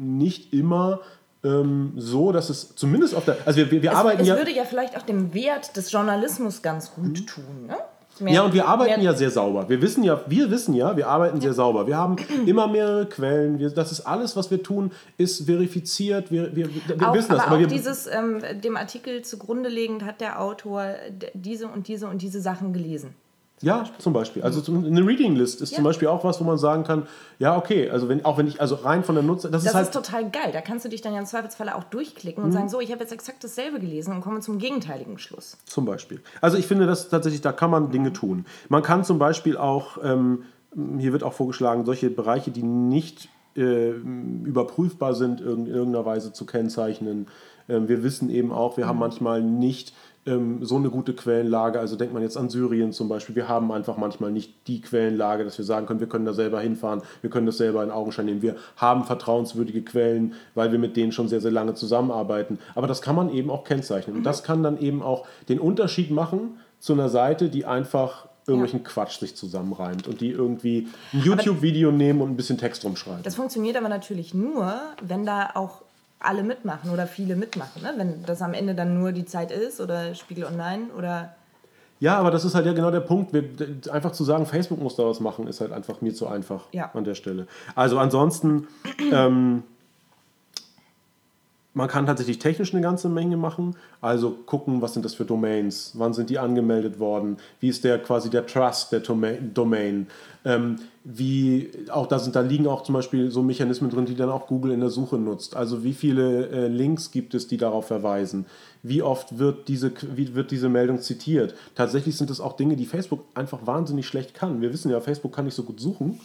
nicht immer ähm, so, dass es zumindest auf der. Also wir, wir, wir es, arbeiten es ja. Es würde ja vielleicht auch dem Wert des Journalismus ganz gut mhm. tun. Ne? Mehr, ja, und wir arbeiten ja sehr sauber. Wir wissen ja, wir wissen ja, wir arbeiten ja. sehr sauber. Wir haben immer mehrere Quellen. Wir, das ist alles, was wir tun, ist verifiziert. Wir, wir, wir auch, wissen das. Aber, aber auch dieses ähm, dem Artikel zugrunde legend hat der Autor diese und diese und diese Sachen gelesen. Ja, zum Beispiel. Also eine Reading List ist ja. zum Beispiel auch was, wo man sagen kann, ja, okay, also wenn, auch wenn ich, also rein von der Nutzer, das, das ist halt... ist total geil. Da kannst du dich dann ja im Zweifelsfalle auch durchklicken und mhm. sagen, so, ich habe jetzt exakt dasselbe gelesen und komme zum gegenteiligen Schluss. Zum Beispiel. Also ich finde, dass tatsächlich, da kann man Dinge tun. Man kann zum Beispiel auch, ähm, hier wird auch vorgeschlagen, solche Bereiche, die nicht äh, überprüfbar sind, in irgendeiner Weise zu kennzeichnen. Ähm, wir wissen eben auch, wir mhm. haben manchmal nicht ähm, so eine gute Quellenlage. Also denkt man jetzt an Syrien zum Beispiel. Wir haben einfach manchmal nicht die Quellenlage, dass wir sagen können, wir können da selber hinfahren, wir können das selber in Augenschein nehmen. Wir haben vertrauenswürdige Quellen, weil wir mit denen schon sehr, sehr lange zusammenarbeiten. Aber das kann man eben auch kennzeichnen. Und das kann dann eben auch den Unterschied machen zu einer Seite, die einfach irgendwelchen ja. Quatsch sich zusammenreimt und die irgendwie ein YouTube-Video nehmen und ein bisschen Text rumschreiben. Das funktioniert aber natürlich nur, wenn da auch alle mitmachen oder viele mitmachen. Ne? Wenn das am Ende dann nur die Zeit ist oder Spiegel Online oder. Ja, aber das ist halt ja genau der Punkt. Wir, einfach zu sagen, Facebook muss da was machen, ist halt einfach mir zu einfach ja. an der Stelle. Also ansonsten. Ähm, man kann tatsächlich technisch eine ganze Menge machen. Also gucken, was sind das für Domains, wann sind die angemeldet worden, wie ist der quasi der Trust der Domain. Ähm, wie auch da sind, da liegen auch zum Beispiel so Mechanismen drin, die dann auch Google in der Suche nutzt. Also wie viele äh, Links gibt es, die darauf verweisen? Wie oft wird diese, wie wird diese Meldung zitiert? Tatsächlich sind das auch Dinge, die Facebook einfach wahnsinnig schlecht kann. Wir wissen ja, Facebook kann nicht so gut suchen.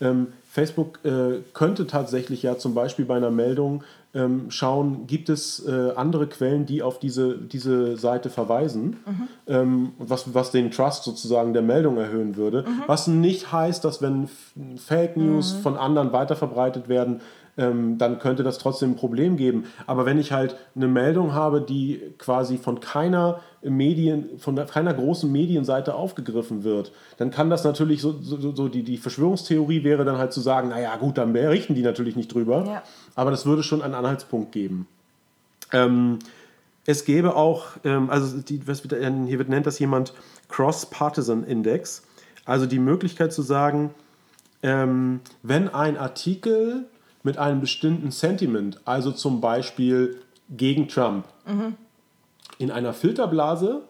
Ähm, Facebook äh, könnte tatsächlich ja zum Beispiel bei einer Meldung ähm, schauen, gibt es äh, andere Quellen, die auf diese, diese Seite verweisen, mhm. ähm, was, was den Trust sozusagen der Meldung erhöhen würde. Mhm. Was nicht heißt, dass wenn Fake News mhm. von anderen weiterverbreitet werden, ähm, dann könnte das trotzdem ein Problem geben. Aber wenn ich halt eine Meldung habe, die quasi von keiner Medien, von keiner großen Medienseite aufgegriffen wird, dann kann das natürlich so, so, so die, die Verschwörungstheorie wäre dann halt zu sagen, naja gut, dann berichten die natürlich nicht drüber. Ja. Aber das würde schon einen Anhaltspunkt geben. Ähm, es gäbe auch, ähm, also die, was wird, hier wird, nennt das jemand Cross-Partisan Index, also die Möglichkeit zu sagen, ähm, wenn ein Artikel mit einem bestimmten Sentiment, also zum Beispiel gegen Trump, mhm. in einer Filterblase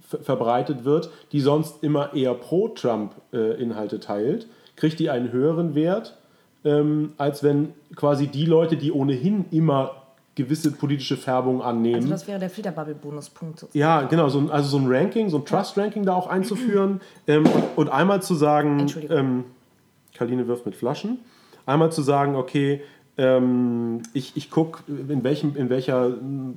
verbreitet wird, die sonst immer eher pro Trump äh, Inhalte teilt, kriegt die einen höheren Wert, ähm, als wenn quasi die Leute, die ohnehin immer gewisse politische Färbung annehmen. Also das wäre der Filterbubble-Bonuspunkt sozusagen. Ja, genau, so ein, also so ein Ranking, so ein Trust-Ranking da auch einzuführen ähm, und, und, einmal zu sagen, ähm, Kaline wirft mit Flaschen, Einmal zu sagen, okay, ähm, ich, ich gucke, in, in welcher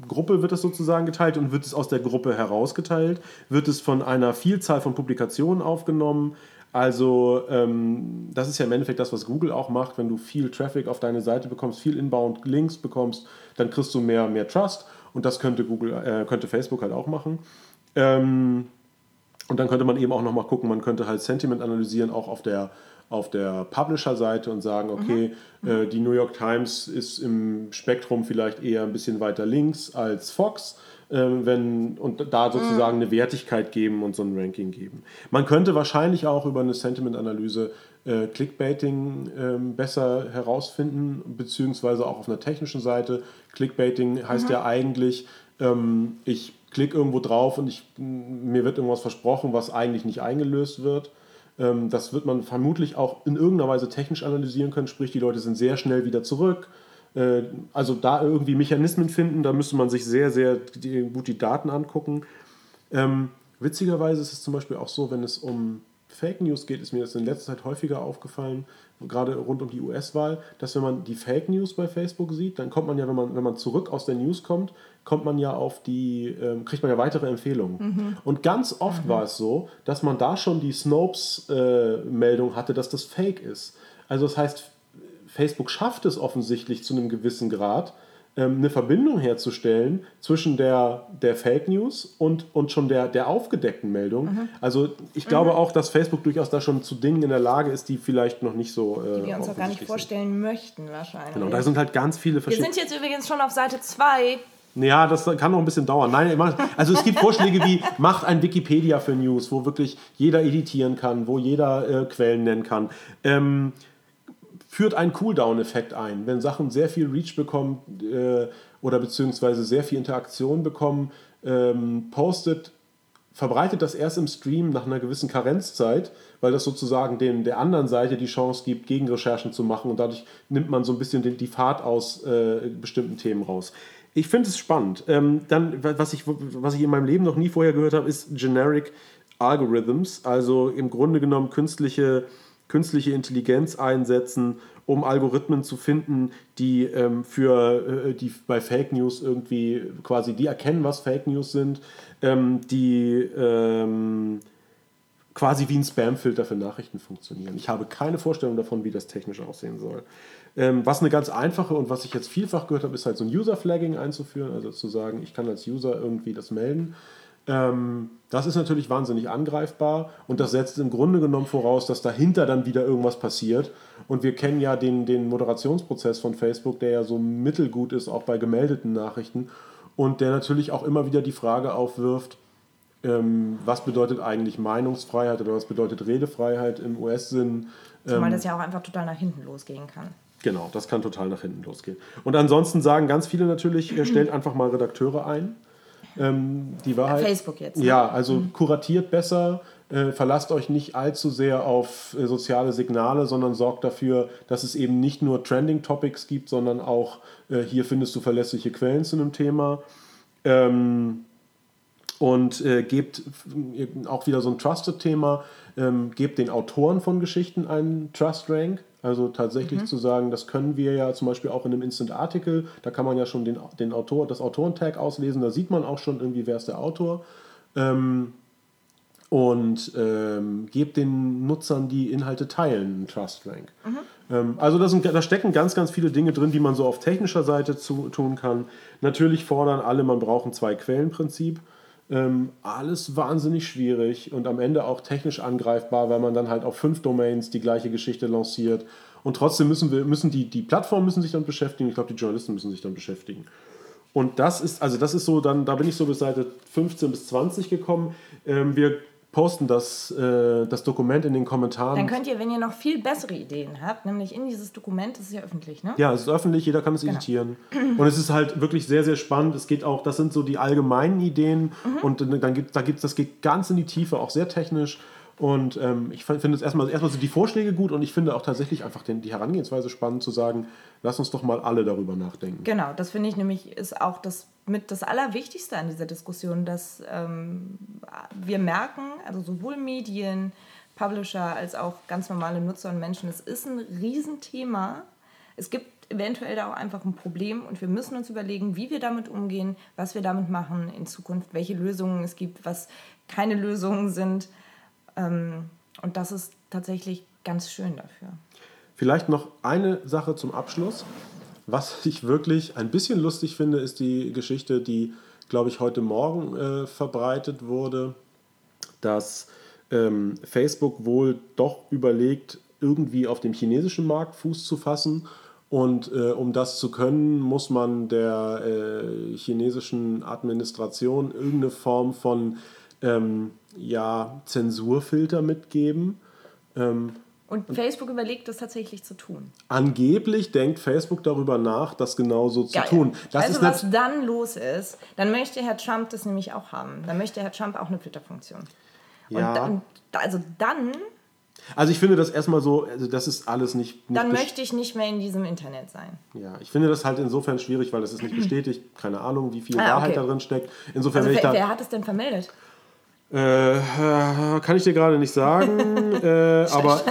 Gruppe wird das sozusagen geteilt und wird es aus der Gruppe herausgeteilt? Wird es von einer Vielzahl von Publikationen aufgenommen? Also ähm, das ist ja im Endeffekt das, was Google auch macht. Wenn du viel Traffic auf deine Seite bekommst, viel Inbound-Links bekommst, dann kriegst du mehr, mehr Trust. Und das könnte, Google, äh, könnte Facebook halt auch machen. Ähm, und dann könnte man eben auch nochmal gucken, man könnte halt Sentiment analysieren, auch auf der auf der Publisher-Seite und sagen, okay, mhm. äh, die New York Times ist im Spektrum vielleicht eher ein bisschen weiter links als Fox. Äh, wenn, und da sozusagen mhm. eine Wertigkeit geben und so ein Ranking geben. Man könnte wahrscheinlich auch über eine Sentiment-Analyse äh, Clickbaiting äh, besser herausfinden, beziehungsweise auch auf einer technischen Seite. Clickbaiting heißt mhm. ja eigentlich, ähm, ich klicke irgendwo drauf und ich, mir wird irgendwas versprochen, was eigentlich nicht eingelöst wird. Ähm, das wird man vermutlich auch in irgendeiner Weise technisch analysieren können, sprich die Leute sind sehr schnell wieder zurück. Äh, also da irgendwie Mechanismen finden, da müsste man sich sehr, sehr gut die Daten angucken. Ähm, witzigerweise ist es zum Beispiel auch so, wenn es um Fake News geht, ist mir das in letzter Zeit häufiger aufgefallen, gerade rund um die US-Wahl, dass wenn man die Fake News bei Facebook sieht, dann kommt man ja, wenn man, wenn man zurück aus der News kommt, kommt man ja auf die, ähm, kriegt man ja weitere Empfehlungen. Mhm. Und ganz oft mhm. war es so, dass man da schon die Snopes-Meldung äh, hatte, dass das Fake ist. Also das heißt, Facebook schafft es offensichtlich zu einem gewissen Grad, eine Verbindung herzustellen zwischen der, der Fake News und, und schon der, der aufgedeckten Meldung. Mhm. Also ich glaube mhm. auch, dass Facebook durchaus da schon zu Dingen in der Lage ist, die vielleicht noch nicht so. Äh, die wir uns auch gar nicht vorstellen sind. möchten, wahrscheinlich. Genau, da sind halt ganz viele verschiedene. Wir sind jetzt übrigens schon auf Seite 2. Ja, das kann noch ein bisschen dauern. Nein, also es gibt Vorschläge wie, macht ein Wikipedia für News, wo wirklich jeder editieren kann, wo jeder äh, Quellen nennen kann. Ähm, führt einen Cooldown-Effekt ein. Wenn Sachen sehr viel Reach bekommen äh, oder beziehungsweise sehr viel Interaktion bekommen, ähm, postet, verbreitet das erst im Stream nach einer gewissen Karenzzeit, weil das sozusagen dem, der anderen Seite die Chance gibt, Gegenrecherchen zu machen und dadurch nimmt man so ein bisschen die, die Fahrt aus äh, bestimmten Themen raus. Ich finde es spannend. Ähm, dann, was ich, was ich in meinem Leben noch nie vorher gehört habe, ist Generic Algorithms, also im Grunde genommen künstliche künstliche Intelligenz einsetzen, um Algorithmen zu finden, die ähm, für äh, die bei Fake News irgendwie quasi die erkennen, was Fake News sind, ähm, die ähm, quasi wie ein Spamfilter für Nachrichten funktionieren. Ich habe keine Vorstellung davon, wie das technisch aussehen soll. Ähm, was eine ganz einfache und was ich jetzt vielfach gehört habe, ist halt so ein User-Flagging einzuführen, also zu sagen, ich kann als User irgendwie das melden Ähm, das ist natürlich wahnsinnig angreifbar und das setzt im Grunde genommen voraus, dass dahinter dann wieder irgendwas passiert. Und wir kennen ja den, den Moderationsprozess von Facebook, der ja so mittelgut ist, auch bei gemeldeten Nachrichten und der natürlich auch immer wieder die Frage aufwirft, ähm, was bedeutet eigentlich Meinungsfreiheit oder was bedeutet Redefreiheit im US-Sinn. Zumal ähm, das ja auch einfach total nach hinten losgehen kann. Genau, das kann total nach hinten losgehen. Und ansonsten sagen ganz viele natürlich, stellt einfach mal Redakteure ein. Ähm, die Wahrheit. Facebook jetzt. Ne? Ja, also mhm. kuratiert besser, äh, verlasst euch nicht allzu sehr auf äh, soziale Signale, sondern sorgt dafür, dass es eben nicht nur Trending Topics gibt, sondern auch äh, hier findest du verlässliche Quellen zu einem Thema. Ähm, und äh, gebt äh, auch wieder so ein Trusted-Thema, ähm, gebt den Autoren von Geschichten einen Trust-Rank. Also tatsächlich mhm. zu sagen, das können wir ja zum Beispiel auch in einem Instant-Artikel, da kann man ja schon den, den Autor, das Autorentag auslesen, da sieht man auch schon irgendwie, wer ist der Autor. Ähm, und ähm, gebt den Nutzern, die Inhalte teilen, einen Trust Rank. Mhm. Ähm, also da, sind, da stecken ganz, ganz viele Dinge drin, die man so auf technischer Seite zu, tun kann. Natürlich fordern alle, man braucht ein Zwei-Quellen-Prinzip. Ähm, alles wahnsinnig schwierig und am Ende auch technisch angreifbar, weil man dann halt auf fünf Domains die gleiche Geschichte lanciert. Und trotzdem müssen wir, müssen die, die Plattformen müssen sich dann beschäftigen, ich glaube, die Journalisten müssen sich dann beschäftigen. Und das ist, also das ist so dann, da bin ich so bis Seite 15 bis 20 gekommen. Ähm, wir posten das, äh, das Dokument in den Kommentaren. Dann könnt ihr, wenn ihr noch viel bessere Ideen habt, nämlich in dieses Dokument, das ist ja öffentlich, ne? Ja, es ist öffentlich, jeder kann es genau. editieren. Und es ist halt wirklich sehr, sehr spannend. Es geht auch, das sind so die allgemeinen Ideen mhm. und dann gibt, da gibt's, das geht ganz in die Tiefe, auch sehr technisch. Und ähm, ich finde es erstmal, erstmal sind die Vorschläge gut und ich finde auch tatsächlich einfach den, die Herangehensweise spannend zu sagen, lass uns doch mal alle darüber nachdenken. Genau, das finde ich nämlich ist auch das mit das Allerwichtigste an dieser Diskussion, dass ähm, wir merken, also sowohl Medien, Publisher als auch ganz normale Nutzer und Menschen, es ist ein Riesenthema. Es gibt eventuell da auch einfach ein Problem und wir müssen uns überlegen, wie wir damit umgehen, was wir damit machen in Zukunft, welche Lösungen es gibt, was keine Lösungen sind. Ähm, und das ist tatsächlich ganz schön dafür. Vielleicht noch eine Sache zum Abschluss. Was ich wirklich ein bisschen lustig finde, ist die Geschichte, die, glaube ich, heute Morgen äh, verbreitet wurde, dass ähm, Facebook wohl doch überlegt, irgendwie auf dem chinesischen Markt Fuß zu fassen. Und äh, um das zu können, muss man der äh, chinesischen Administration irgendeine Form von ähm, ja, Zensurfilter mitgeben. Ähm, und Facebook überlegt, das tatsächlich zu tun. Angeblich denkt Facebook darüber nach, das genauso zu Geil. tun. Das also was dann los ist, dann möchte Herr Trump das nämlich auch haben. Dann möchte Herr Trump auch eine Twitter-Funktion. Ja. Und, und also dann also ich finde das erstmal so, also das ist alles nicht. nicht Dann möchte ich nicht mehr in diesem Internet sein. Ja, ich finde das halt insofern schwierig, weil das ist nicht bestätigt. Keine Ahnung, wie viel ah, Wahrheit okay. da drin steckt. Insofern also wer, wer hat es denn vermeldet? Äh, kann ich dir gerade nicht sagen, äh, aber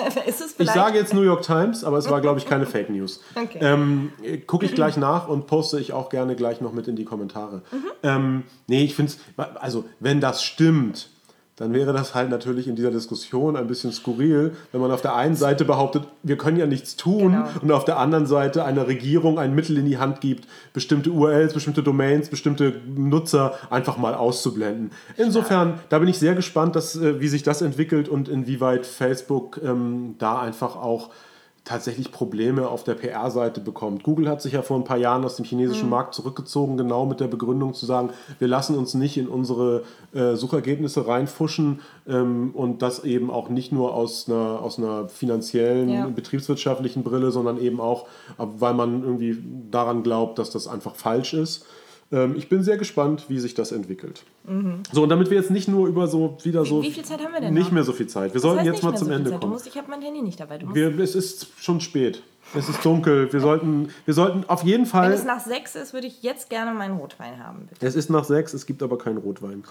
ich sage jetzt New York Times, aber es war, glaube ich, keine Fake News. Okay. Ähm, Gucke ich gleich nach und poste ich auch gerne gleich noch mit in die Kommentare. Mhm. Ähm, nee, ich finde es, also wenn das stimmt, dann wäre das halt natürlich in dieser Diskussion ein bisschen skurril, wenn man auf der einen Seite behauptet, wir können ja nichts tun genau. und auf der anderen Seite einer Regierung ein Mittel in die Hand gibt, bestimmte URLs, bestimmte Domains, bestimmte Nutzer einfach mal auszublenden. Insofern, da bin ich sehr gespannt, dass, äh, wie sich das entwickelt und inwieweit Facebook ähm, da einfach auch tatsächlich Probleme auf der PR-Seite bekommt. Google hat sich ja vor ein paar Jahren aus dem chinesischen mhm. Markt zurückgezogen, genau mit der Begründung zu sagen, wir lassen uns nicht in unsere äh, Suchergebnisse reinfuschen ähm, und das eben auch nicht nur aus einer, aus einer finanziellen, ja. betriebswirtschaftlichen Brille, sondern eben auch, weil man irgendwie daran glaubt, dass das einfach falsch ist. Ähm, ich bin sehr gespannt, wie sich das entwickelt. Mhm. So, und damit wir jetzt nicht nur über so wieder so. Wie, wie viel Zeit haben wir denn? Nicht noch? mehr so viel Zeit. Wir das sollten jetzt mal zum so Ende kommen. Musst, ich habe mein Handy nicht dabei. Wir, es ist schon spät. Es ist dunkel. Wir sollten, wir sollten auf jeden Fall. Wenn es nach sechs ist, würde ich jetzt gerne meinen Rotwein haben. Bitte. Es ist nach sechs, es gibt aber keinen Rotwein.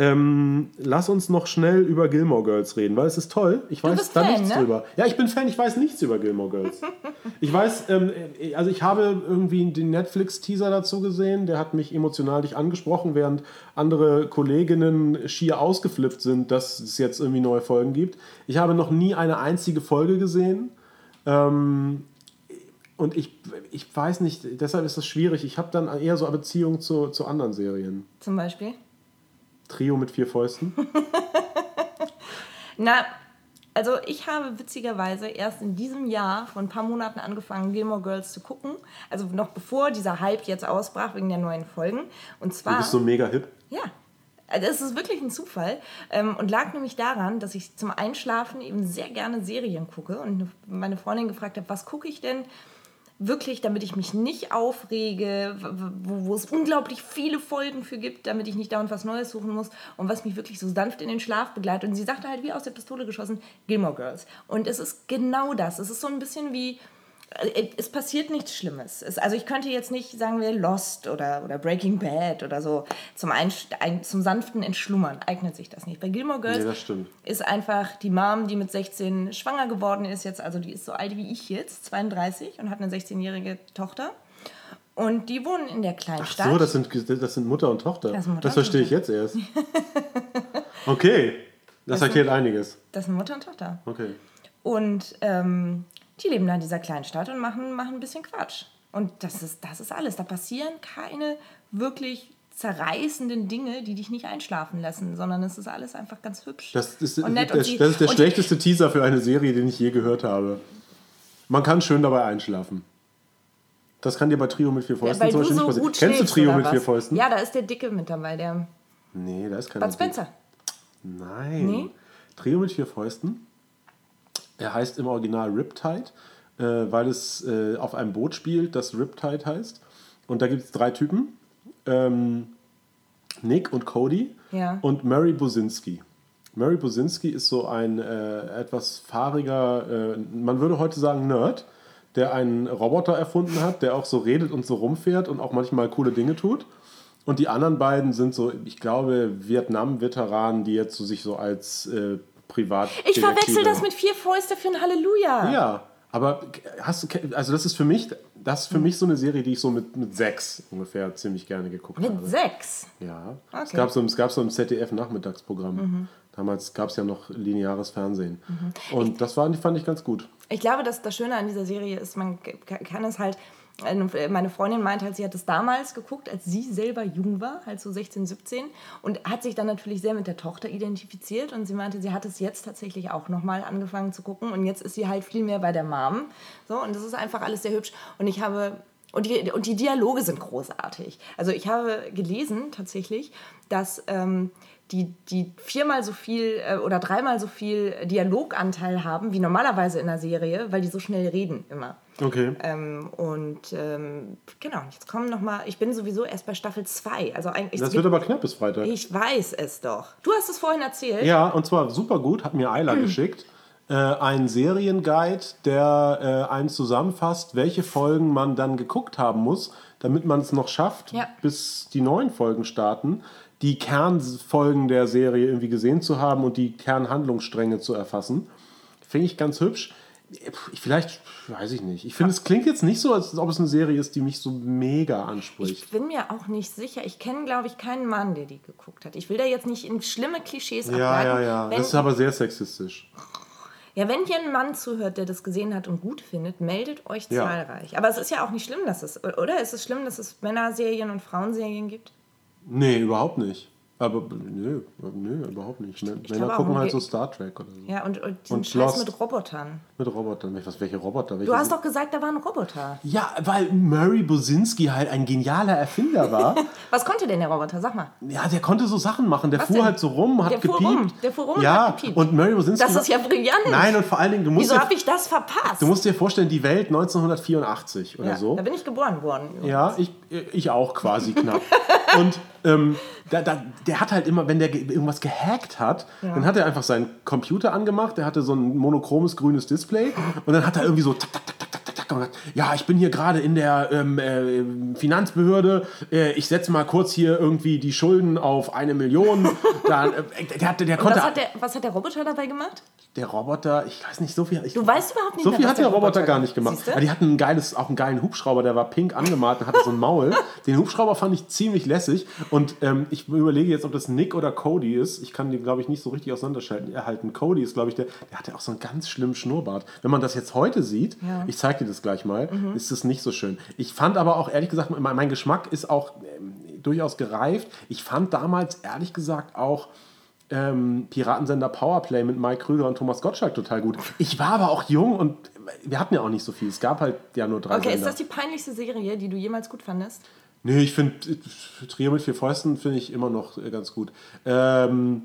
Ähm, lass uns noch schnell über Gilmore Girls reden, weil es ist toll. Ich weiß da Fan, nichts ne? drüber. Ja, ich bin Fan, ich weiß nichts über Gilmore Girls. ich weiß, ähm, also ich habe irgendwie den Netflix-Teaser dazu gesehen, der hat mich emotional nicht angesprochen, während andere Kolleginnen schier ausgeflippt sind, dass es jetzt irgendwie neue Folgen gibt. Ich habe noch nie eine einzige Folge gesehen. Ähm, und ich, ich weiß nicht, deshalb ist das schwierig. Ich habe dann eher so eine Beziehung zu, zu anderen Serien. Zum Beispiel? Trio mit vier Fäusten? Na, also ich habe witzigerweise erst in diesem Jahr vor ein paar Monaten angefangen, Gilmore Girls zu gucken. Also noch bevor dieser Hype jetzt ausbrach wegen der neuen Folgen. Und zwar. Du bist so mega hip. Ja. Also es ist wirklich ein Zufall ähm, und lag nämlich daran, dass ich zum Einschlafen eben sehr gerne Serien gucke und meine Freundin gefragt habe, was gucke ich denn wirklich, damit ich mich nicht aufrege, wo, wo, es unglaublich viele Folgen für gibt, damit ich nicht dauernd was Neues suchen muss und was mich wirklich so sanft in den Schlaf begleitet. Und sie sagte halt wie aus der Pistole geschossen, Gilmore Girls. Und es ist genau das. Es ist so ein bisschen wie es passiert nichts Schlimmes. Es, also ich könnte jetzt nicht, sagen wir, Lost oder, oder Breaking Bad oder so zum, ein, zum sanften Entschlummern eignet sich das nicht. Bei Gilmore Girls nee, ist einfach die Mom, die mit 16 schwanger geworden ist jetzt, also die ist so alt wie ich jetzt, 32 und hat eine 16-jährige Tochter. Und die wohnen in der kleinen Ach so, das sind, das sind Mutter und Tochter. Das, Mutter das verstehe ich jetzt erst. okay, das, das erklärt sind, einiges. Das sind Mutter und Tochter. Okay. Und ähm, die leben da in dieser kleinen Stadt und machen, machen ein bisschen Quatsch. Und das ist, das ist alles. Da passieren keine wirklich zerreißenden Dinge, die dich nicht einschlafen lassen, sondern es ist alles einfach ganz hübsch. Das ist, und nett. Der, und sie, das ist der schlechteste Teaser für eine Serie, den ich je gehört habe. Man kann schön dabei einschlafen. Das kann dir bei Trio mit vier Fäusten ja, zum Beispiel so nicht passieren. Kennst du Trio mit vier Fäusten? Ja, da ist der Dicke mit dabei, der. Nee, da ist kein. Bud Spencer. Nein. Nee? Trio mit vier Fäusten er heißt im Original Riptide, äh, weil es äh, auf einem Boot spielt, das Riptide heißt. Und da gibt es drei Typen. Ähm, Nick und Cody ja. und Mary Bosinski. Mary Bosinski ist so ein äh, etwas fahriger, äh, man würde heute sagen Nerd, der einen Roboter erfunden hat, der auch so redet und so rumfährt und auch manchmal coole Dinge tut. Und die anderen beiden sind so, ich glaube, Vietnam-Veteranen, die jetzt so sich so als äh, privat. Ich verwechsel das mit vier Fäuste für ein Halleluja. Ja, aber hast du, also das ist für mich, das für mich so eine Serie, die ich so mit, mit sechs ungefähr ziemlich gerne geguckt mit habe. Mit sechs? Ja. Okay. Es, gab so, es gab so ein ZDF-Nachmittagsprogramm. Mhm. Damals gab es ja noch lineares Fernsehen. Mhm. Und ich, das war, fand ich ganz gut. Ich glaube, dass das Schöne an dieser Serie ist, man kann es halt meine Freundin meint halt, sie hat es damals geguckt, als sie selber jung war, halt so 16, 17 und hat sich dann natürlich sehr mit der Tochter identifiziert und sie meinte, sie hat es jetzt tatsächlich auch nochmal angefangen zu gucken und jetzt ist sie halt viel mehr bei der Mom. So, und das ist einfach alles sehr hübsch und ich habe und die, und die Dialoge sind großartig. Also ich habe gelesen tatsächlich, dass ähm, die, die viermal so viel äh, oder dreimal so viel Dialoganteil haben wie normalerweise in einer Serie, weil die so schnell reden immer. Okay. Ähm, und ähm, genau, jetzt kommen noch mal, ich bin sowieso erst bei Staffel 2. Also eigentlich das wird aber knapp bis Freitag. Ich weiß es doch. Du hast es vorhin erzählt. Ja, und zwar super gut, hat mir Ayla geschickt. Äh, ein Serienguide, der äh, einen zusammenfasst, welche Folgen man dann geguckt haben muss, damit man es noch schafft, ja. bis die neuen Folgen starten, die Kernfolgen der Serie irgendwie gesehen zu haben und die Kernhandlungsstränge zu erfassen. Finde ich ganz hübsch vielleicht, weiß ich nicht. Ich finde, es klingt jetzt nicht so, als ob es eine Serie ist, die mich so mega anspricht. Ich bin mir auch nicht sicher. Ich kenne, glaube ich, keinen Mann, der die geguckt hat. Ich will da jetzt nicht in schlimme Klischees ja, ableiten. Ja, ja, ja. Das ist aber sehr sexistisch. Ja, wenn hier ein Mann zuhört, der das gesehen hat und gut findet, meldet euch ja. zahlreich. Aber es ist ja auch nicht schlimm, dass es, oder? Ist es schlimm, dass es Männerserien und Frauenserien gibt? Nee, überhaupt nicht. Aber nö, nö, überhaupt nicht. Männer glaube, gucken halt so Star Trek oder so. Ja, und, und diesen und Scheiß mit Robotern. Mit Robotern. Was, welche Roboter? Welche du hast doch gesagt, da waren Roboter. Ja, weil Murray Bosinski halt ein genialer Erfinder war. Was konnte denn der Roboter? Sag mal. Ja, der konnte so Sachen machen. Der Was fuhr denn? halt so rum, hat der gepiept. Fuhr rum. Der fuhr rum ja, und hat gepiept. Und Murray Bosinski... Das ist ja brillant. Nein, und vor allen Dingen... Du musst Wieso habe ich das verpasst? Du musst dir vorstellen, die Welt 1984 oder ja, so. da bin ich geboren worden. Ja, ich, ich auch quasi knapp. und ähm, da, da, der hat halt immer, wenn der irgendwas gehackt hat, ja. dann hat er einfach seinen Computer angemacht, der hatte so ein monochromes grünes Display und dann hat er irgendwie so tak, tak, tak, tak, und ja, ich bin hier gerade in der ähm, äh, Finanzbehörde, äh, ich setze mal kurz hier irgendwie die Schulden auf eine Million. Dann, äh, der, der, der konnte, was, hat der, was hat der Roboter dabei gemacht? der Roboter, ich weiß nicht, so viel. Ich, du weißt überhaupt nicht, so viel hat der, Roboter, Roboter gar nicht gemacht. Aber die hatten ein geiles, auch einen geilen Hubschrauber, der war pink angemalt und hatte so ein Maul. Den Hubschrauber fand ich ziemlich lässig und ähm, ich überlege jetzt, ob das Nick oder Cody ist. Ich kann die, glaube ich, nicht so richtig auseinanderschalten. Erhalten. Cody ist, glaube ich, der, der hatte auch so einen ganz schlimmen Schnurrbart. Wenn man das jetzt heute sieht, ja. ich zeige dir das gleich mal, mhm. ist es nicht so schön. Ich fand aber auch, ehrlich gesagt, mein, Geschmack ist auch. Ähm, durchaus gereift. Ich fand damals ehrlich gesagt auch ähm, Piratensender Powerplay mit Mike Krüger und Thomas Gottschalk total gut. Ich war aber auch jung und wir hatten ja auch nicht so viel. Es gab halt ja nur drei Okay, ist Sender. das die peinlichste Serie, die du jemals gut fandest? Nee, ich finde Trio mit vier Fäusten finde ich immer noch äh, ganz gut. Ähm,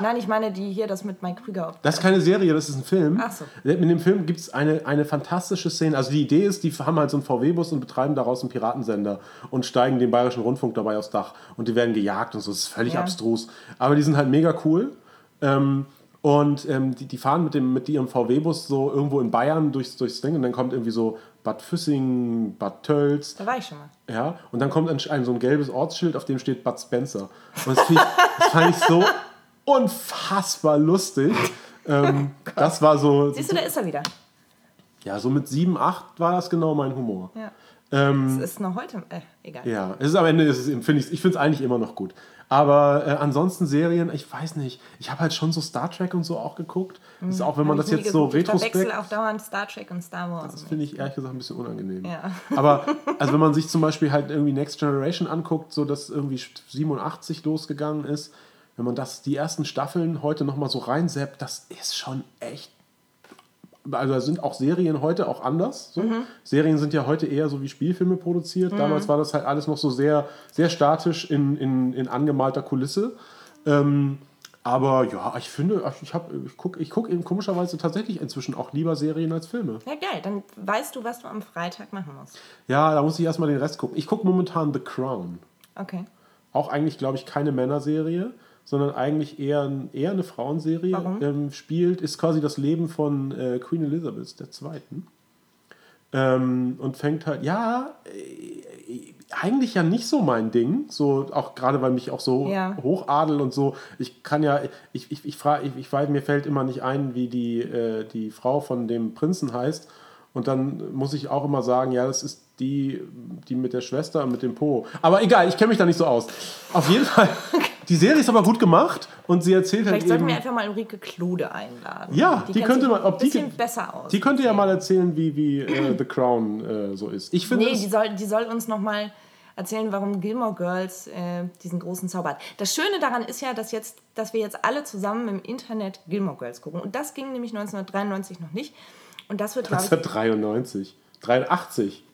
Nein, ich meine die hier, das mit Mike Krüger. das ist keine Serie, das ist ein Film. Ach so. In dem Film gibt es eine, eine fantastische Szene. Also die Idee ist, die haben halt so einen VW-Bus und betreiben daraus einen Piratensender und steigen den Bayerischen Rundfunk dabei aufs Dach. Und die werden gejagt und so. Das ist völlig Ja. abstrus. Aber die sind halt mega cool. Ähm, und ähm, die, die fahren mit, dem, mit ihrem VW-Bus so irgendwo in Bayern durchs, durchs Ding und dann kommt irgendwie so Bad Füssing, Bad Tölz, Da war ich schon mal. ja, und dann kommt ein, ein, so ein gelbes Ortsschild, auf dem steht Bud Spencer. Und das, ich, das fand ich so unfassbar lustig. Ähm, das war so, Siehst du, da ist er wieder. ja, so mit 7, 8 war das genau mein Humor. Ja. Ähm, Das ist noch heute. Äh, egal. ja, es ist am Ende, ist es, find ich, ich finde es eigentlich immer noch gut. Aber äh, ansonsten Serien, ich weiß nicht, ich habe halt schon so Star Trek und so auch geguckt. Das ist auch, wenn man das ich jetzt so. Ich retrospekt... verwechsel auch dauernd Star Trek und Star Wars. Das finde ich ehrlich gesagt ein bisschen unangenehm. Ja. Aber also wenn man sich zum Beispiel halt irgendwie Next Generation anguckt, so dass irgendwie 87 losgegangen ist, wenn man das die ersten Staffeln heute nochmal so reinseppt, das ist schon echt. Also sind auch Serien heute auch anders. So. Serien sind ja heute eher so wie Spielfilme produziert. Damals war das halt alles noch so sehr, sehr statisch in, in, in angemalter Kulisse. Ähm, aber ja, ich finde, ich, hab- ich gucke ich guck eben komischerweise tatsächlich inzwischen auch lieber Serien als Filme. Ja, geil. Dann weißt du, was du am Freitag machen musst. Ja, da muss ich erstmal den Rest gucken. Ich gucke momentan The Crown. Okay. Auch eigentlich, glaube ich, keine Männerserie, sondern eigentlich eher, eher eine Frauenserie. Ähm, spielt, ist quasi das Leben von äh, Queen Elizabeth II. Ähm, und fängt halt, ja, äh, eigentlich ja nicht so mein Ding. So, auch gerade weil mich auch so Ja. Hochadel und so, ich kann ja, ich, ich, ich frage, ich, ich weiß, mir fällt immer nicht ein, wie die, äh, die Frau von dem Prinzen heißt. Und dann muss ich auch immer sagen, ja, das ist die, die mit der Schwester und mit dem Po. Aber egal, ich kenne mich da nicht so aus. Auf jeden Fall, die Serie ist aber gut gemacht und sie erzählt halt Vielleicht sollten wir einfach mal Ulrike Klode einladen. Ja, die kennt könnte man- ob die- bisschen besser aus. Die könnte ja mal erzählen, wie, wie äh, The Crown äh, so ist. Ich finde Nee, die soll, die soll uns noch mal erzählen, warum Gilmore Girls äh, diesen großen Zauber hat. Das Schöne daran ist ja, dass, jetzt, dass wir jetzt alle zusammen im Internet Gilmore Girls gucken. Und das ging nämlich 1993 noch nicht. Und das wird, glaube ich, 1993. 83.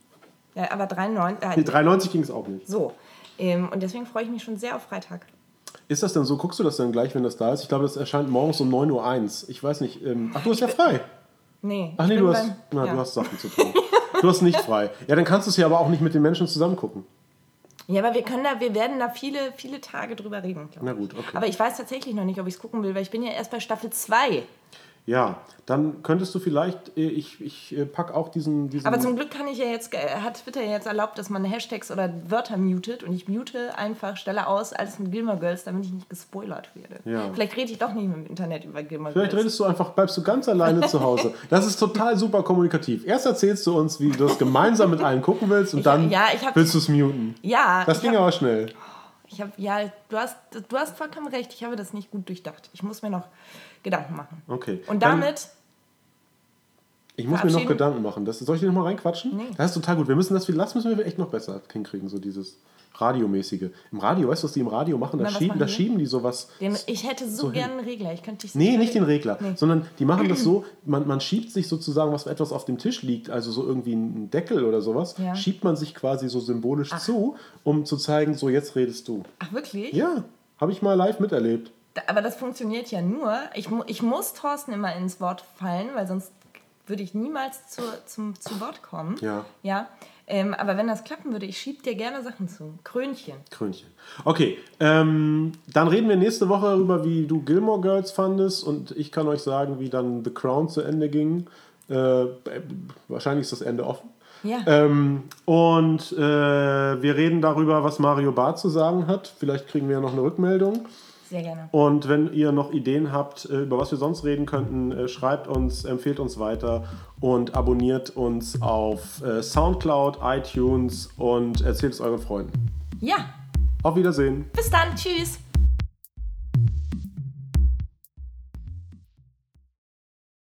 ja, aber 93, Nee, äh, 93 ging es auch nicht. so. Ähm, und deswegen freue ich mich schon sehr auf Freitag. Ist das denn so? Guckst du das dann gleich, wenn das da ist? Ich glaube, das erscheint morgens um 9.01 Uhr. Ich weiß nicht. Ähm, ach, du hast ja frei. Nee, Ach nee, du hast, beim- na, ja. du hast Sachen zu tun. Du hast nicht frei. Ja, dann kannst du es ja aber auch nicht mit den Menschen zusammen gucken. Ja, aber wir können da, wir werden da viele, viele Tage drüber reden. Na gut, okay. Aber ich weiß tatsächlich noch nicht, ob ich es gucken will, weil ich bin ja erst bei Staffel 2. Ja, dann könntest du vielleicht, äh, ich, ich äh, pack auch diesen, diesen Aber zum Glück kann ich ja jetzt, äh, hat Twitter ja jetzt erlaubt, dass man Hashtags oder Wörter mutet und ich mute einfach, stelle aus, alles mit Gilmore Girls, damit ich nicht gespoilert werde. Ja. Vielleicht rede ich doch nicht im Internet über Gilmore Vielleicht Girls. redest du einfach, bleibst du ganz alleine zu Hause. Das ist total super kommunikativ. Erst erzählst du uns, wie du das gemeinsam mit allen gucken willst und dann ja, ich hab- willst du es muten. Ja, Das ich ging hab, aber schnell. Ich hab, ja, du hast, du hast vollkommen recht, ich habe das nicht gut durchdacht. Ich muss mir noch Gedanken machen. Okay. Und Dann- damit, Ich muss mir noch? Gedanken machen. Das, soll ich dir noch mal reinquatschen? Nee. Das ist total gut. Wir müssen das, das müssen wir echt noch besser hinkriegen, so dieses Radiomäßige. Im Radio, weißt du, was die im Radio machen? Da, Na, schieben, machen da die? schieben die sowas. den, ich hätte so, so gerne einen Regler. Ich könnte dich Nee, nicht den Regler, Nee. sondern die machen das so, man, man schiebt sich sozusagen, was etwas auf dem Tisch liegt, also so irgendwie ein Deckel oder sowas, Ja. schiebt man sich quasi so symbolisch zu, um zu zeigen, so jetzt redest du. Ach, wirklich? Ja, habe ich mal live miterlebt. Da- Aber das funktioniert ja nur. Ich, ich muss Thorsten immer ins Wort fallen, weil sonst würde ich niemals zu, zum, zu Wort kommen. Ja. Ja. Ähm, aber wenn das klappen würde, ich schieb dir gerne Sachen zu. Krönchen. Krönchen. Okay, ähm, dann reden wir nächste Woche darüber, wie du Gilmore Girls fandest und ich kann euch sagen, wie dann The Crown zu Ende ging. Äh, wahrscheinlich ist das Ende offen. Ja. Ähm, und äh, wir reden darüber, was Mario Barth zu sagen hat. Vielleicht kriegen wir ja noch eine Rückmeldung. Sehr gerne. Und wenn ihr noch Ideen habt, äh, über was wir sonst reden könnten, äh, schreibt uns, empfehlt uns weiter und abonniert uns auf äh, Soundcloud, iTunes und erzählt es euren Freunden. Ja. Auf Wiedersehen. Bis dann. Tschüss.